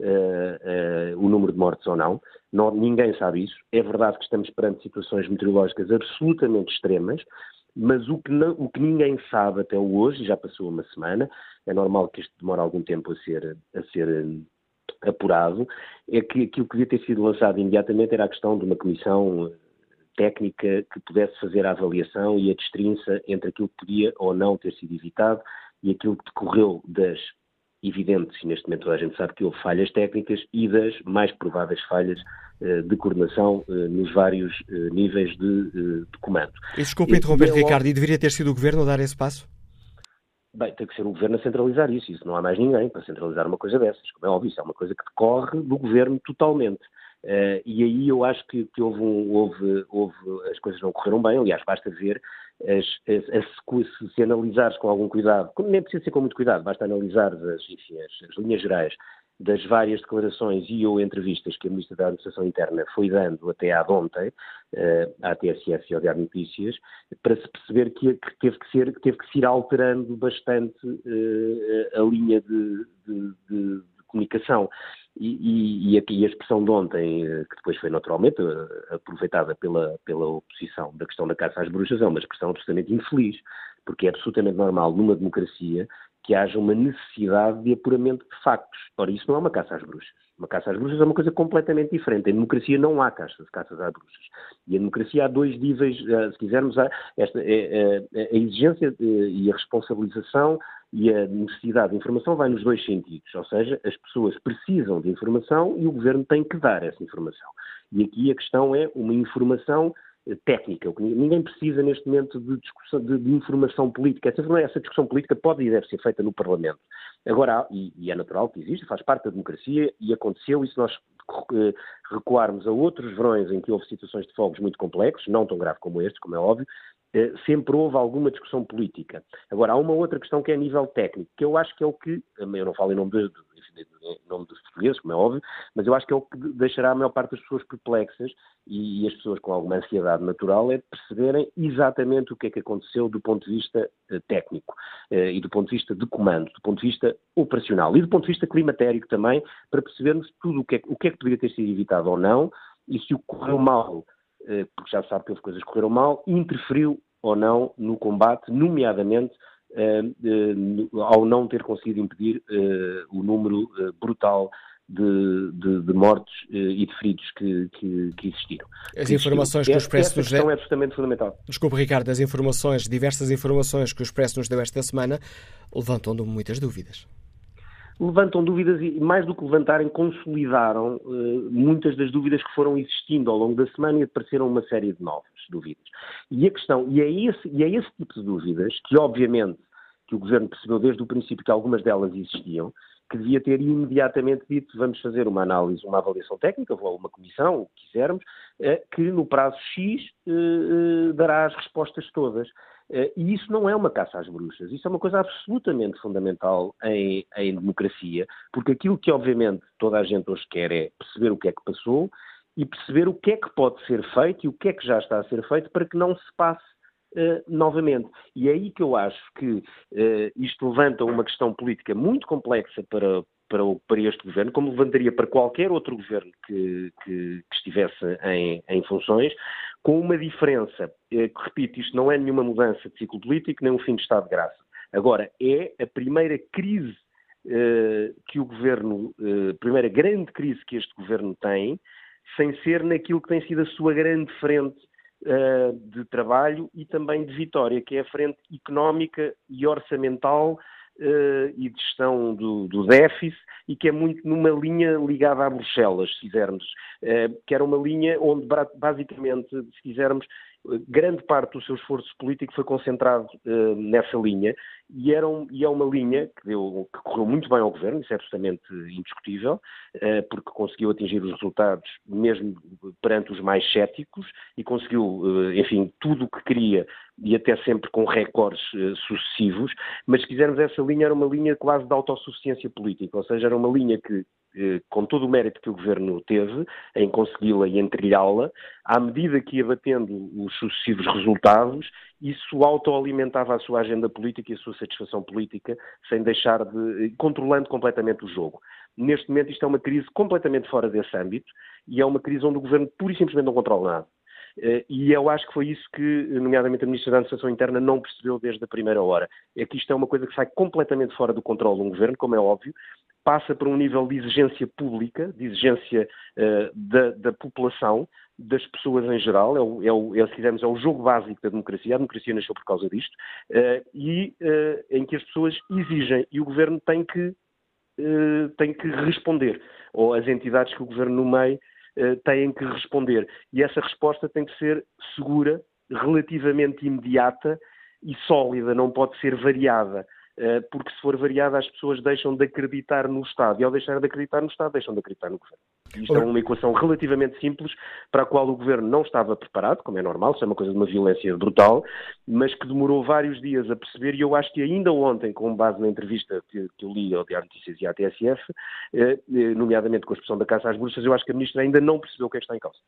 uh, uh, o número de mortes ou não. não. Ninguém sabe isso. É verdade que estamos perante situações meteorológicas absolutamente extremas, mas o que, não, o que ninguém sabe até hoje, já passou uma semana, é normal que isto demore algum tempo a ser, a ser eh, apurado, é que aquilo que devia ter sido lançado imediatamente era a questão de uma comissão técnica que pudesse fazer a avaliação e a destrinça entre aquilo que podia ou não ter sido evitado e aquilo que decorreu das evidentes, e neste momento a gente sabe que houve falhas técnicas e das mais prováveis falhas uh, de coordenação uh, nos vários uh, níveis de, de, comando.
E desculpe interromper, Ricardo, e deveria ter sido o Governo a dar esse passo?
Bem, tem que ser o Governo a centralizar isso. Isso não há mais ninguém para centralizar uma coisa dessas. Como é óbvio, isso é uma coisa que decorre do Governo totalmente. Uh, e aí eu acho que, que houve, um, houve, houve, as coisas não correram bem, aliás, basta ver as, as, as, se analisares com algum cuidado, nem precisa ser com muito cuidado, basta analisar as, enfim, as, linhas gerais das várias declarações e ou entrevistas que a Ministra da Administração Interna foi dando até à ontem, uh, à TSF e ao Diário Notícias, para se perceber que, que, teve, que, ser, que teve que se ir alterando bastante uh, a linha de, de, de comunicação. E, e, e, a expressão de ontem, eh, que depois foi naturalmente eh, aproveitada pela, pela oposição da questão da caça às bruxas, é uma expressão absolutamente infeliz, porque é absolutamente normal numa democracia que haja uma necessidade de apuramento de factos. Ora, isso não é uma caça às bruxas. Uma caça às bruxas é uma coisa completamente diferente. Em democracia não há caças, caças às bruxas. E em democracia há dois níveis, eh, se quisermos, esta, eh, eh, a exigência e a responsabilização e a necessidade de informação vai nos dois sentidos. Ou seja, as pessoas precisam de informação e o governo tem que dar essa informação. E aqui a questão é uma informação técnica. Ninguém precisa, neste momento, de, de, de informação política. Essa, essa, discussão política pode e deve ser feita no Parlamento. Agora, e, e, é natural que existe, faz parte da democracia e aconteceu, se nós recuarmos a outros verões em que houve situações de fogos muito complexos, não tão grave como este, como é óbvio, eh, sempre houve alguma discussão política. Agora, há uma outra questão que é a nível técnico, que eu acho que é o que, eu não falo em nome de, em nome dos portugueses, como é óbvio, mas eu acho que é o que deixará a maior parte das pessoas perplexas e, as pessoas com alguma ansiedade natural é perceberem exatamente o que é que aconteceu do ponto de vista técnico e do ponto de vista de comando, do ponto de vista operacional e do ponto de vista climatérico também, para percebermos tudo o que é, o que, é que poderia ter sido evitado ou não e se o correu mal, uh, porque já sabe que houve coisas correram mal, interferiu ou não no combate, nomeadamente uh, ao não ter conseguido impedir uh, o número brutal de, de, de, mortes e de feridos que, que, que existiram.
As informações que o Expresso
nos deu... é absolutamente fundamental.
Desculpe, Ricardo, as informações, diversas informações que o Expresso nos deu esta semana levantam muitas dúvidas
levantam dúvidas e, mais do que levantarem, consolidaram uh, muitas das dúvidas que foram existindo ao longo da semana e apareceram uma série de novas dúvidas. E a questão, e é esse, e é esse tipo de dúvidas que, obviamente, que o Governo percebeu desde o princípio que algumas delas existiam, que devia ter imediatamente dito vamos fazer uma análise, uma avaliação técnica, ou uma comissão, o que quisermos, uh, que no prazo X uh, dará as respostas todas. Eh, e isso não é uma caça às bruxas, isso é uma coisa absolutamente fundamental em, em, democracia, porque aquilo que obviamente toda a gente hoje quer é perceber o que é que passou e perceber o que é que pode ser feito e o que é que já está a ser feito para que não se passe uh, novamente. E é aí que eu acho que uh, isto levanta uma questão política muito complexa para, para, para, este governo, como levantaria para qualquer outro governo que, que, que estivesse em, em, funções, com uma diferença, eh, que repito, isto não é nenhuma mudança de ciclo político, nem um fim de estado de graça. Agora, é a primeira crise eh, que o governo, eh, primeira grande crise que este governo tem, sem ser naquilo que tem sido a sua grande frente de trabalho e também de vitória, que é a frente económica e orçamental e de gestão do, do, déficit e que é muito numa linha ligada a Bruxelas, se quisermos, uh, que era uma linha onde basicamente, se quisermos, grande parte do seu esforço político foi concentrado uh, nessa linha e, era um, e, é uma linha que, deu, que, correu muito bem ao governo, isso é absolutamente indiscutível, uh, porque conseguiu atingir os resultados mesmo perante os mais céticos e conseguiu, uh, enfim, tudo o que queria e até sempre com recordes sucessivos, mas se quisermos essa linha era uma linha quase de autossuficiência política, ou seja, era uma linha que com todo o mérito que o governo teve em consegui-la e entrilhá-la, à medida que ia batendo os sucessivos resultados, isso autoalimentava a sua agenda política e a sua satisfação política, sem deixar de. controlando completamente o jogo. Neste momento, isto é uma crise completamente fora desse âmbito e é uma crise onde o governo pura e simplesmente não controla nada. Eh, e eu acho que foi isso que, nomeadamente, a Ministra da Administração Interna não percebeu desde a primeira hora. É que isto é uma coisa que sai completamente fora do controle de um governo, como é óbvio, passa por um nível de exigência pública, de exigência uh, da, da, população, das pessoas em geral, é, o, é, o, é, se quisermos, é o jogo básico da democracia, a democracia nasceu por causa disto, uh, e uh, em que as pessoas exigem, e o governo tem que, tem que responder, ou as entidades que o governo nomeia têm que responder, e essa resposta tem que ser segura, relativamente imediata e sólida, não pode ser variada. Eh, porque se for variada as pessoas deixam de acreditar no Estado e ao deixar de acreditar no Estado deixam de acreditar no Governo. Isto é uma equação relativamente simples para a qual o Governo não estava preparado, como é normal, isso é uma coisa de uma violência brutal, mas que demorou vários dias a perceber e eu acho que ainda ontem, com base na entrevista que, eu li ao Diário Notícias e à TSF, eh, eh, nomeadamente com a expressão da Caça às Bruxas, eu acho que a Ministra ainda não percebeu o que é que está em causa.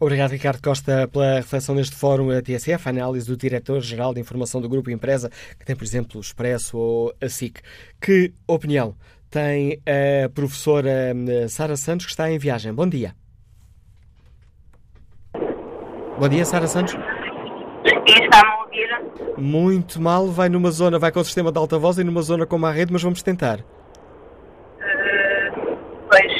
Obrigado, Ricardo Costa, pela reflexão neste fórum a TSF, a análise do Diretor-Geral de Informação do Grupo Empresa, que tem, por exemplo, o Expresso ou a SIC. Que opinião tem a professora hum, Sara Santos, que está em viagem? Bom dia. Bom dia, Sara Santos.
Está-me a ouvir?
Muito mal, vai numa zona, vai com o sistema de alta voz e numa zona com má rede, mas vamos tentar.
Uh, pois,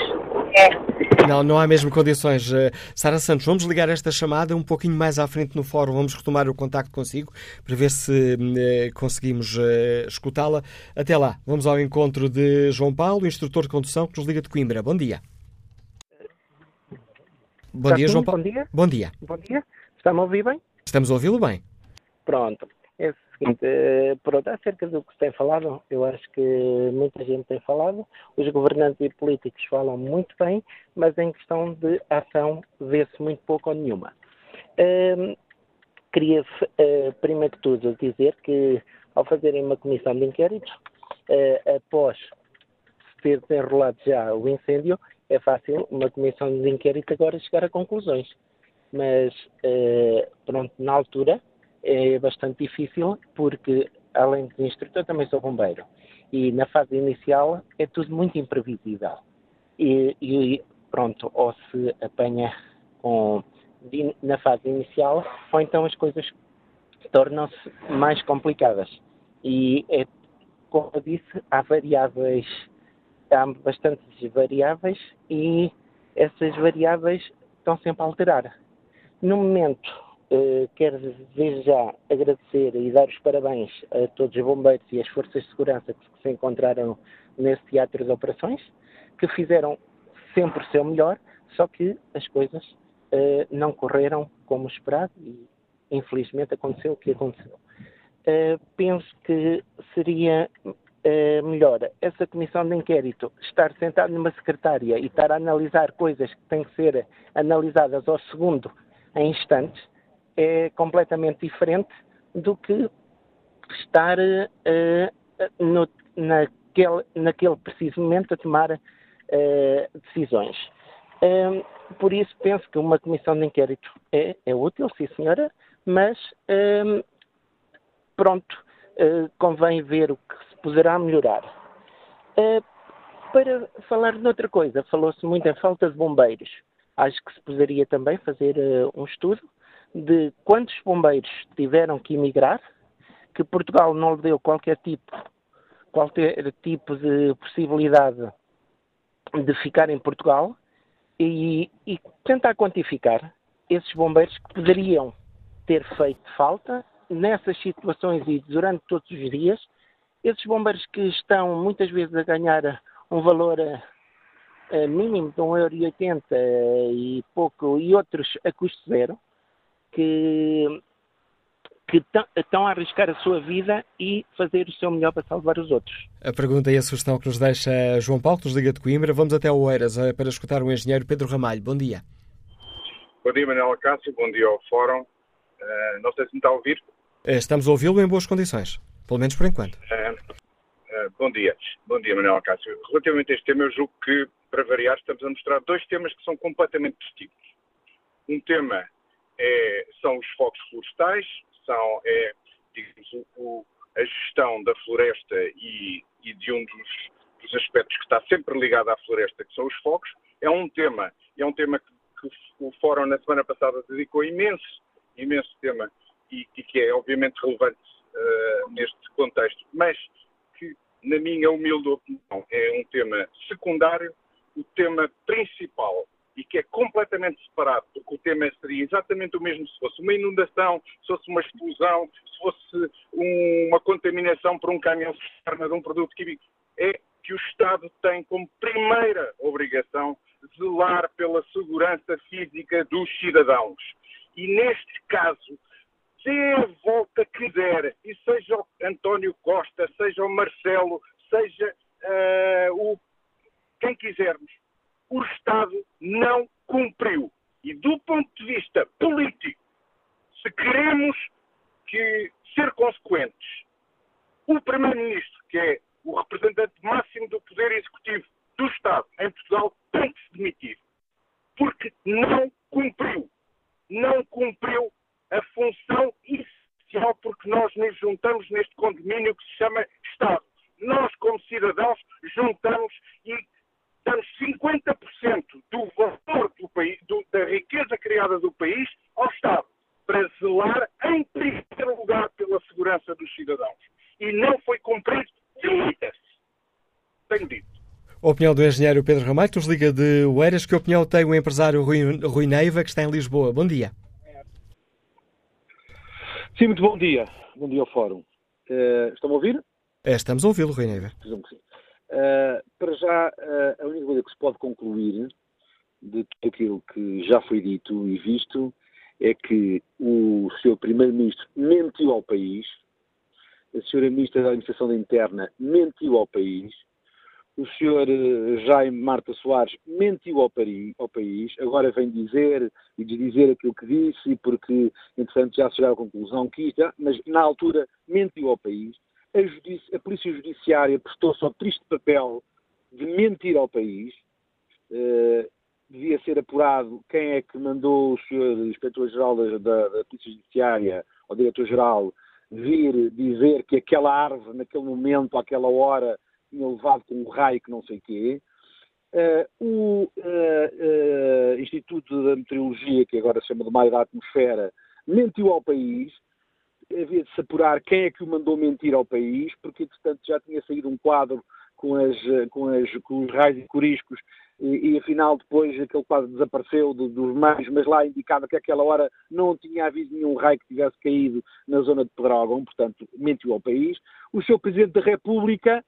Não, não há mesmo condições. Uh, Sara Santos, vamos ligar esta chamada um pouquinho mais à frente no fórum, vamos retomar o contacto consigo para ver se uh, conseguimos escutá-la. Até lá, vamos ao encontro de João Paulo, instrutor de condução que nos liga de Coimbra. Bom dia. Bom dia, João Paulo.
Bom dia.
Bom dia.
Bom dia. Está-me a ouvir bem?
Estamos a ouvi-lo bem.
Pronto. É seguinte, eh, pronto, acerca do que se tem falado, eu acho que muita gente tem falado, os governantes e políticos falam muito bem, mas em questão de ação vê-se muito pouco ou nenhuma. Um, queria, uh, primeiro que tudo, dizer que ao fazerem uma comissão de inquérito, uh, após ter desenrolado já o incêndio, é fácil uma comissão de inquérito agora chegar a conclusões. Mas, uh, pronto, na altura é bastante difícil porque, além de instrutor, também sou bombeiro. E na fase inicial é tudo muito imprevisível. E, e pronto, ou se apanha com, na fase inicial, ou então as coisas tornam-se mais complicadas. E, é, como eu disse, há variáveis há bastantes variáveis e essas variáveis estão sempre a alterar. No momento, eh, quero desde já agradecer e dar os parabéns a todos os bombeiros e as forças de segurança que se encontraram nesse teatro de operações, que fizeram sempre o seu melhor, só que as coisas eh, não correram como esperado e infelizmente aconteceu o que aconteceu. Uh, penso que seria melhor essa comissão de inquérito estar sentada numa secretária e estar a analisar coisas que têm que ser analisadas ao segundo em instantes é completamente diferente do que estar uh, no, naquele, naquele preciso momento a tomar uh, decisões. Um, por isso penso que uma comissão de inquérito é, é útil, sim senhora, mas um, pronto, uh, convém ver o que poderá melhorar. Uh, para falar de outra coisa, falou-se muito em falta de bombeiros. Acho que se poderia também fazer uh, um estudo de quantos bombeiros tiveram que emigrar, que Portugal não lhe deu qualquer tipo, qualquer tipo de possibilidade de ficar em Portugal e, e tentar quantificar esses bombeiros que poderiam ter feito falta nessas situações e durante todos os dias. Esses bombeiros que estão muitas vezes a ganhar um valor uh, mínimo de 1,80€ e pouco, e outros a custo zero, que, que estão a arriscar a sua vida e fazer o seu melhor para salvar os outros.
A pergunta e a sugestão que nos deixa João Paulo, que nos liga de Coimbra. Vamos até o Oeiras uh, para escutar o engenheiro Pedro Ramalho. Bom dia.
Bom dia, Manuel Cássio. Bom dia ao Fórum. Uh, não sei se me está a ouvir.
Estamos a ouvi-lo em boas condições. Pelo menos por enquanto.
Uh, uh, bom dia. Bom dia, Manuel Cássio. Relativamente a este tema, eu julgo que, para variar, estamos a mostrar dois temas que são completamente distintos. Um tema é, são os focos florestais, são, é, digamos, o, a gestão da floresta e, e de um dos, dos, aspectos que está sempre ligado à floresta, que são os focos. É um tema, é um tema que, que o Fórum, na semana passada, dedicou imenso, imenso tema e, e que é, obviamente, relevante uh, neste contexto, mas que, na minha humilde opinião, é um tema secundário, o tema principal e que é completamente separado, porque o tema seria exatamente o mesmo se fosse uma inundação, se fosse uma explosão, se fosse um, uma contaminação por um caminhão cisterna de um produto químico, é que o Estado tem como primeira obrigação zelar pela segurança física dos cidadãos. E neste caso, dê a volta que der, e seja o António Costa, seja o Marcelo, seja uh, o quem quisermos, o Estado não cumpriu. E do ponto de vista político, se queremos que ser consequentes, o Primeiro-Ministro, que é o representante máximo do Poder Executivo do Estado em Portugal, tem que se demitir. Porque não cumpriu. Não cumpriu a função essencial porque nós nos juntamos neste condomínio que se chama Estado. Nós, como cidadãos, juntamos e damos 50% do valor do país, do, da riqueza criada do país ao Estado, para zelar, em primeiro lugar, pela segurança não foi cumprido, demita-se. Tenho dito.
A opinião do engenheiro Pedro Ramalho, que nos liga de Oeiras. Que opinião tem o empresário Rui, Rui Neiva, que está em Lisboa? Bom dia.
Sim, muito bom dia. Bom dia ao Fórum. Uh, estão a ouvir?
É, estamos a ouvi-lo, Rui Neiva.
Presumo que sim. Uh, para já, uh, a única coisa que se pode concluir de tudo aquilo que já foi dito e visto é que o seu Primeiro-Ministro mentiu ao país, a Sra. Ministra da Administração Interna mentiu ao país, o Sr. Jaime Marta Soares mentiu ao, ao, país, agora vem dizer e desdizer aquilo que disse, porque, entretanto, já chegaram à conclusão que isto, mas na altura mentiu ao país. A, a Polícia Judiciária prestou-se ao triste papel de mentir ao país. Uh, devia ser apurado quem é que mandou o Sr. Inspetor-Geral da, da, da Polícia Judiciária, ou Diretor-Geral, vir dizer que aquela árvore, naquele momento, àquela hora, tinha levado com um raio que não sei quê. Uh, o uh, uh, Instituto da Meteorologia, que agora se chama de Maio da Atmosfera, mentiu ao país. Havia de se apurar quem é que o mandou mentir ao país, porque, entretanto, já tinha saído um quadro com, as, com, as, com os raios e coriscos e, e, afinal depois aquele quadro desapareceu do, dos meios, mas lá indicava que aquela hora não tinha havido nenhum raio que tivesse caído na zona de Pedrógão, portanto mentiu ao país. O seu Presidente da República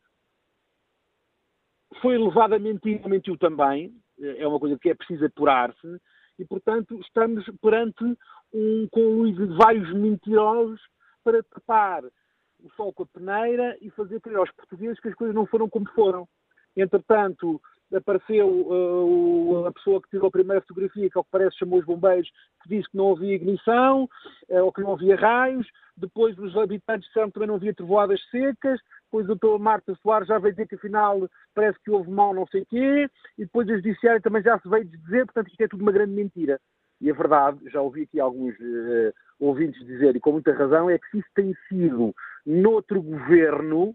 foi levado a mentir, mentiu também, é uma coisa que é preciso apurar-se, e, portanto, estamos perante um conluio de vários mentirosos para tapar o sol com a peneira e fazer crer aos portugueses que as coisas não foram como foram. Entretanto, apareceu uh, a pessoa que tirou a primeira fotografia, que ao que parece chamou os bombeiros, que disse que não havia ignição, uh, ou que não havia raios, depois os habitantes disseram que também não havia trovoadas secas, depois o doutor Marta Soares já veio dizer que afinal parece que houve mal não sei quê, e depois a judiciária também já se veio dizer, portanto isto é tudo uma grande mentira. E a verdade, já ouvi aqui alguns uh, ouvintes dizer, e com muita razão, é que se isso tem sido noutro governo,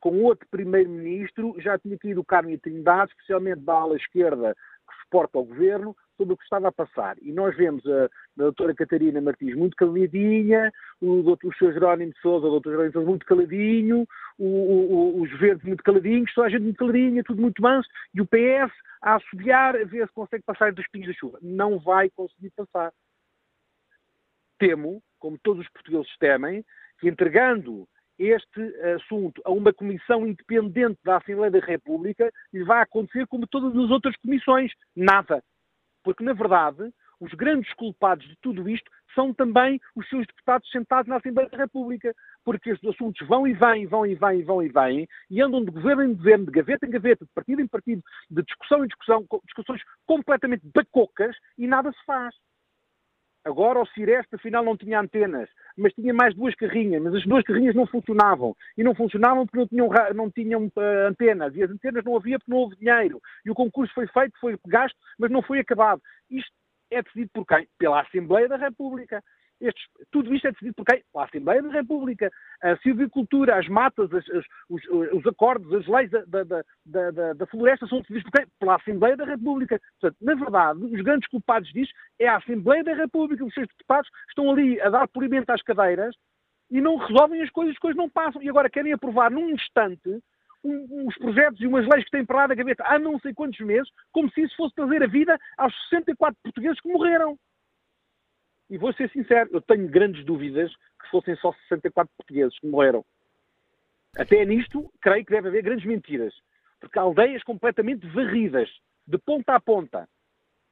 com outro primeiro-ministro, já tinha caído o Carme Trindade, especialmente da ala esquerda que suporta o governo, sobre o que estava a passar. E nós vemos a, a doutora Catarina Martins muito caladinha, o doutor Sr. Jerónimo de Sousa, o doutor Jerónimo de Sousa muito caladinho, o, o, os verdes muito caladinhos, toda a gente muito caladinha, tudo muito manso, e o PS a assobiar, a ver se consegue passar dos pingos da chuva. Não vai conseguir passar. Temo, como todos os portugueses temem, que entregando este assunto a uma comissão independente da Assembleia da República lhe vai acontecer como todas as outras comissões. Nada. Porque, na verdade, os grandes culpados de tudo isto são também os seus deputados sentados na Assembleia da República, porque estes assuntos vão e vêm, vão e vêm, vão e vêm, e andam de governo em governo, de gaveta em gaveta, de partido em partido, de discussão em discussão, discussões completamente bacocas, e nada se faz. Agora o Cireste afinal não tinha antenas, mas tinha mais duas carrinhas, mas as duas carrinhas não funcionavam. E não funcionavam porque não tinham, não tinham uh, antenas. E as antenas não havia porque não houve dinheiro. E o concurso foi feito, foi gasto, mas não foi acabado. Isto é decidido por quem? Pela Assembleia da República. Estes, tudo isto é decidido por quem? Pela Assembleia da República. A silvicultura, as matas, as, as, os, os, acordos, as leis da, da, da, da, floresta são decididos por quem? Pela Assembleia da República. Portanto, na verdade, os grandes culpados disto é a Assembleia da República. Os seus deputados estão ali a dar polimento às cadeiras e não resolvem as coisas, as coisas não passam. E agora querem aprovar num instante uns projetos e umas leis que têm para lá da gaveta há não sei quantos meses, como se isso fosse trazer a vida aos 64 portugueses que morreram. E vou ser sincero, eu tenho grandes dúvidas que fossem só 64 portugueses que morreram. Até nisto, creio que deve haver grandes mentiras. Porque há aldeias completamente varridas, de ponta a ponta,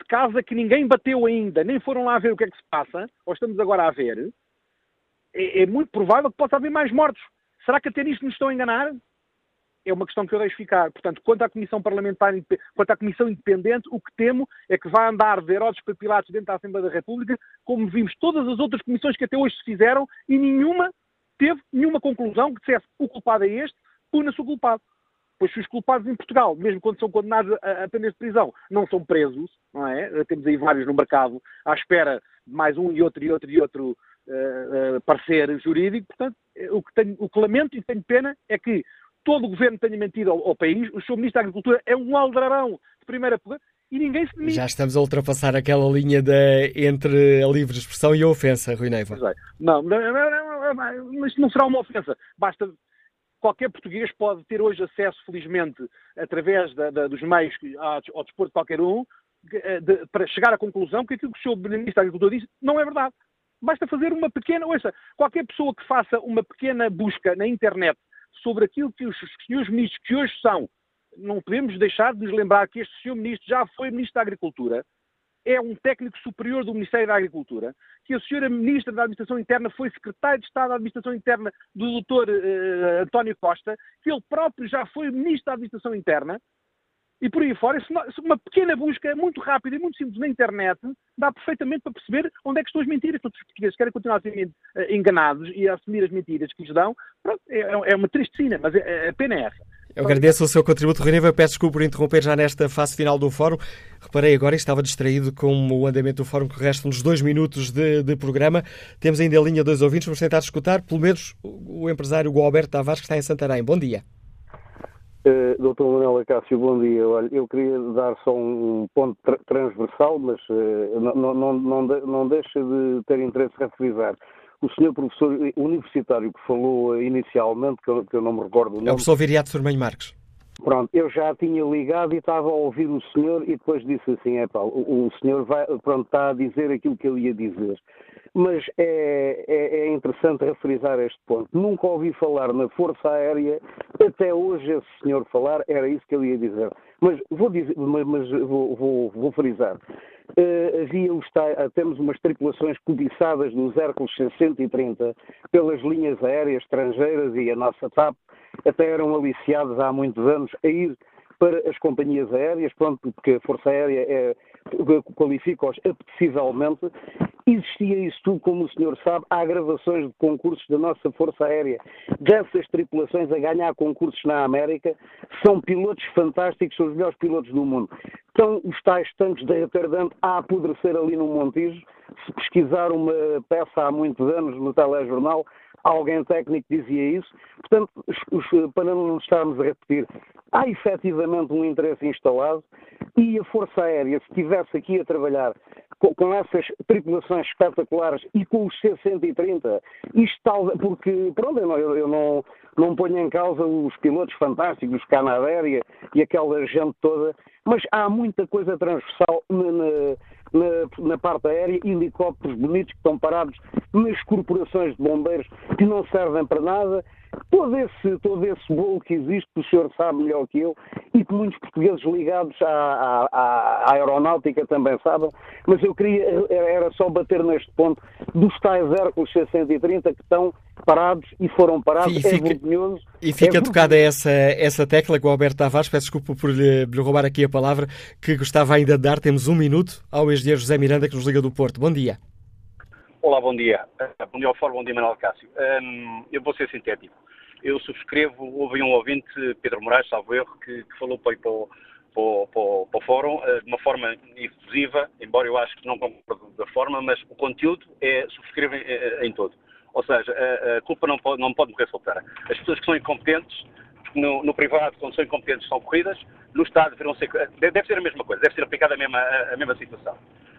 de casa que ninguém bateu ainda, nem foram lá ver o que é que se passa, ou estamos agora a ver, é, é muito provável que possa haver mais mortos. Será que até nisto nos estão a enganar? É uma questão que eu deixo ficar. Portanto, quanto à Comissão Parlamentar, quanto à Comissão Independente, o que temo é que vai andar de Herodes para Pilatos dentro da Assembleia da República, como vimos todas as outras comissões que até hoje se fizeram, e nenhuma teve nenhuma conclusão que dissesse o culpado é este, puna-se o culpado. Pois se os culpados em Portugal, mesmo quando são condenados a, a penas de prisão, não são presos, não é? Temos aí vários no mercado à espera de mais um e outro e outro e outro uh, uh, parecer jurídico. Portanto, o que, tenho, o que lamento e tenho pena é que todo o governo tenha mentido ao, ao país, o seu Ministro da Agricultura é um aldrabão de primeira e ninguém se demite.
Já estamos a ultrapassar aquela linha de, entre a livre expressão e a ofensa, Rui Neiva.
É. Não, não, não, não, mas não será uma ofensa. Basta qualquer português pode ter hoje acesso, felizmente, através da, da, dos meios ao dispor de qualquer um, de, para chegar à conclusão que aquilo que o Sr. Ministro da Agricultura disse não é verdade. Basta fazer uma pequena. Ouça, qualquer pessoa que faça uma pequena busca na internet sobre aquilo que os senhores ministros que hoje são, não podemos deixar de nos lembrar que este senhor ministro já foi ministro da Agricultura, é um técnico superior do Ministério da Agricultura, que a senhora Ministra da Administração Interna foi secretário de Estado da Administração Interna do Dr. Uh, António Costa, que ele próprio já foi Ministro da Administração Interna, e por aí fora, uma pequena busca muito rápida e muito simples na internet dá perfeitamente para perceber onde é que estão as mentiras. Todos os portugueses querem continuar a ser eh, enganados e a assumir as mentiras que lhes dão. Pronto, é, é uma tristeza, mas a pena é essa.
Eu agradeço o seu contributo, Reneva. Peço desculpa por interromper já nesta fase final do fórum. Reparei agora e estava distraído com o andamento do fórum, que restam-nos dois minutos de, de, programa. Temos ainda a linha dois ouvintes, vamos tentar escutar, pelo menos, o empresário Alberto Tavares, que está em Santarém. Bom dia.
Uh, Doutor Manuel Acácio, bom dia. Olha, eu queria dar só um ponto tra transversal, mas uh, não, não, não, de, não deixa de ter interesse referir o senhor professor universitário que falou inicialmente, que eu, que eu não me recordo o nome.
É o professor Viriato Firmanho Marques.
Pronto, eu já tinha ligado e estava a ouvir o senhor e depois disse assim, é pá, o, senhor vai, pronto, está a dizer aquilo que eu ia dizer. Mas é, é, é interessante referir este ponto. Nunca ouvi falar na Força Aérea, até hoje esse senhor falar, era isso que eu ia dizer. Mas vou dizer, mas vou, vou, vou frisar. Uh, havia os, temos umas tripulações cobiçadas dos Hércules 630 pelas linhas aéreas estrangeiras e a nossa TAP até eram aliciados há muitos anos a ir para as companhias aéreas, pronto, porque a Força Aérea é, qualifica-os apetecivelmente. Existia isso tudo, como o senhor sabe, há gravações de concursos da nossa Força Aérea, dessas tripulações a ganhar concursos na América, são pilotos fantásticos, são os melhores pilotos do mundo. Estão os tais tanques da retardante a apodrecer ali no Montijo. Se pesquisar uma peça há muitos anos no telejornal, alguém técnico dizia isso. Portanto, para não estarmos a repetir, há efetivamente um interesse instalado e a Força Aérea, se estivesse aqui a trabalhar com, com, essas tripulações espetaculares e com os C-130, isto tal, porque, pronto, eu, eu não, não ponho em causa os pilotos fantásticos, os Canadéria e aquela gente toda, mas há muita coisa transversal na, na na, na parte aérea, helicópteros bonitos que estão parados nas corporações de bombeiros que não servem para nada. Todo esse, todo esse bolo que existe, que o senhor sabe melhor que eu, e que muitos portugueses ligados à, à, à aeronáutica também sabem, mas eu queria, era só bater neste ponto dos tais Hércules 630 que estão parados e foram parados. E é fica, é vergonhoso.
E fica é tocada essa, essa tecla com o Alberto Tavares, peço desculpa por lhe, lhe, roubar aqui a palavra, que gostava ainda de dar. Temos um minuto ao engenheiro José Miranda, que nos liga do Porto. Bom dia.
Olá, bom dia. Uh, bom dia ao Fórum, bom dia Manuel Cássio. Um, eu vou ser sintético. Eu subscrevo, houve um ouvinte, Pedro Moraes, salvo erro, que, que falou para, para, para, para, o Fórum uh, de uma forma efusiva, embora eu acho que não concordo da forma, mas o conteúdo é subscrevo em, em todo. Ou seja, a, a culpa não pode, não pode morrer solteira. As pessoas que são incompetentes, no, no, privado, quando são incompetentes, são corridas, no Estado deverão ser, deve ser a mesma coisa, deve ser aplicada a mesma, a, a mesma situação.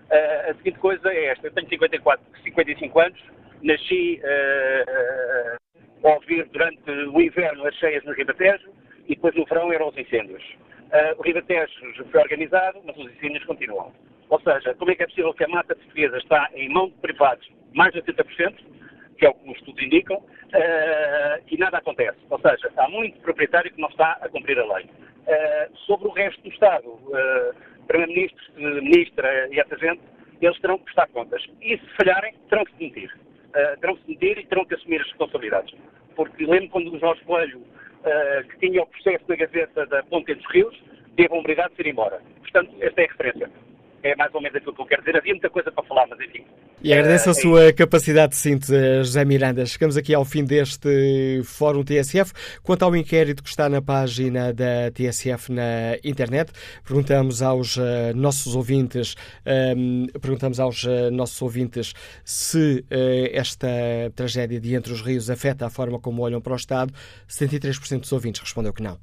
Uh, a seguinte coisa é esta, eu tenho 54, 55 anos, nasci uh, uh, a ouvir durante o inverno as cheias no Ribatejo e depois no verão eram os incêndios. Uh, o Ribatejo foi organizado, mas os incêndios continuam. Ou seja, como é que é possível que a mata portuguesa está em mão de privados mais de 80%, que é o que os estudos indicam, uh, e nada acontece. Ou seja, há muito proprietário que não está a cumprir a lei. Uh, sobre o resto do Estado, uh, Primeiro-Ministro, Ministra e essa gente, eles terão que prestar contas. E se falharem, terão que se demitir. terão que se demitir e terão que assumir as responsabilidades. Porque lembro quando o Jorge Coelho, que tinha o processo na gaveta da Ponte dos Rios, teve a obrigação de ir embora. Portanto, esta é a referência é mais ou menos aquilo que eu quero dizer. Havia muita coisa para falar, mas enfim.
E agradeço a eh, sua é capacidade de síntese, José Miranda. Chegamos aqui ao fim deste Fórum TSF. Quanto ao inquérito que está na página da TSF na internet, perguntamos aos uh, nossos ouvintes, um, ehm, perguntamos aos uh, nossos ouvintes se uh, esta tragédia de Entre os Rios afeta a forma como olham para o Estado. 73% dos ouvintes respondeu que não.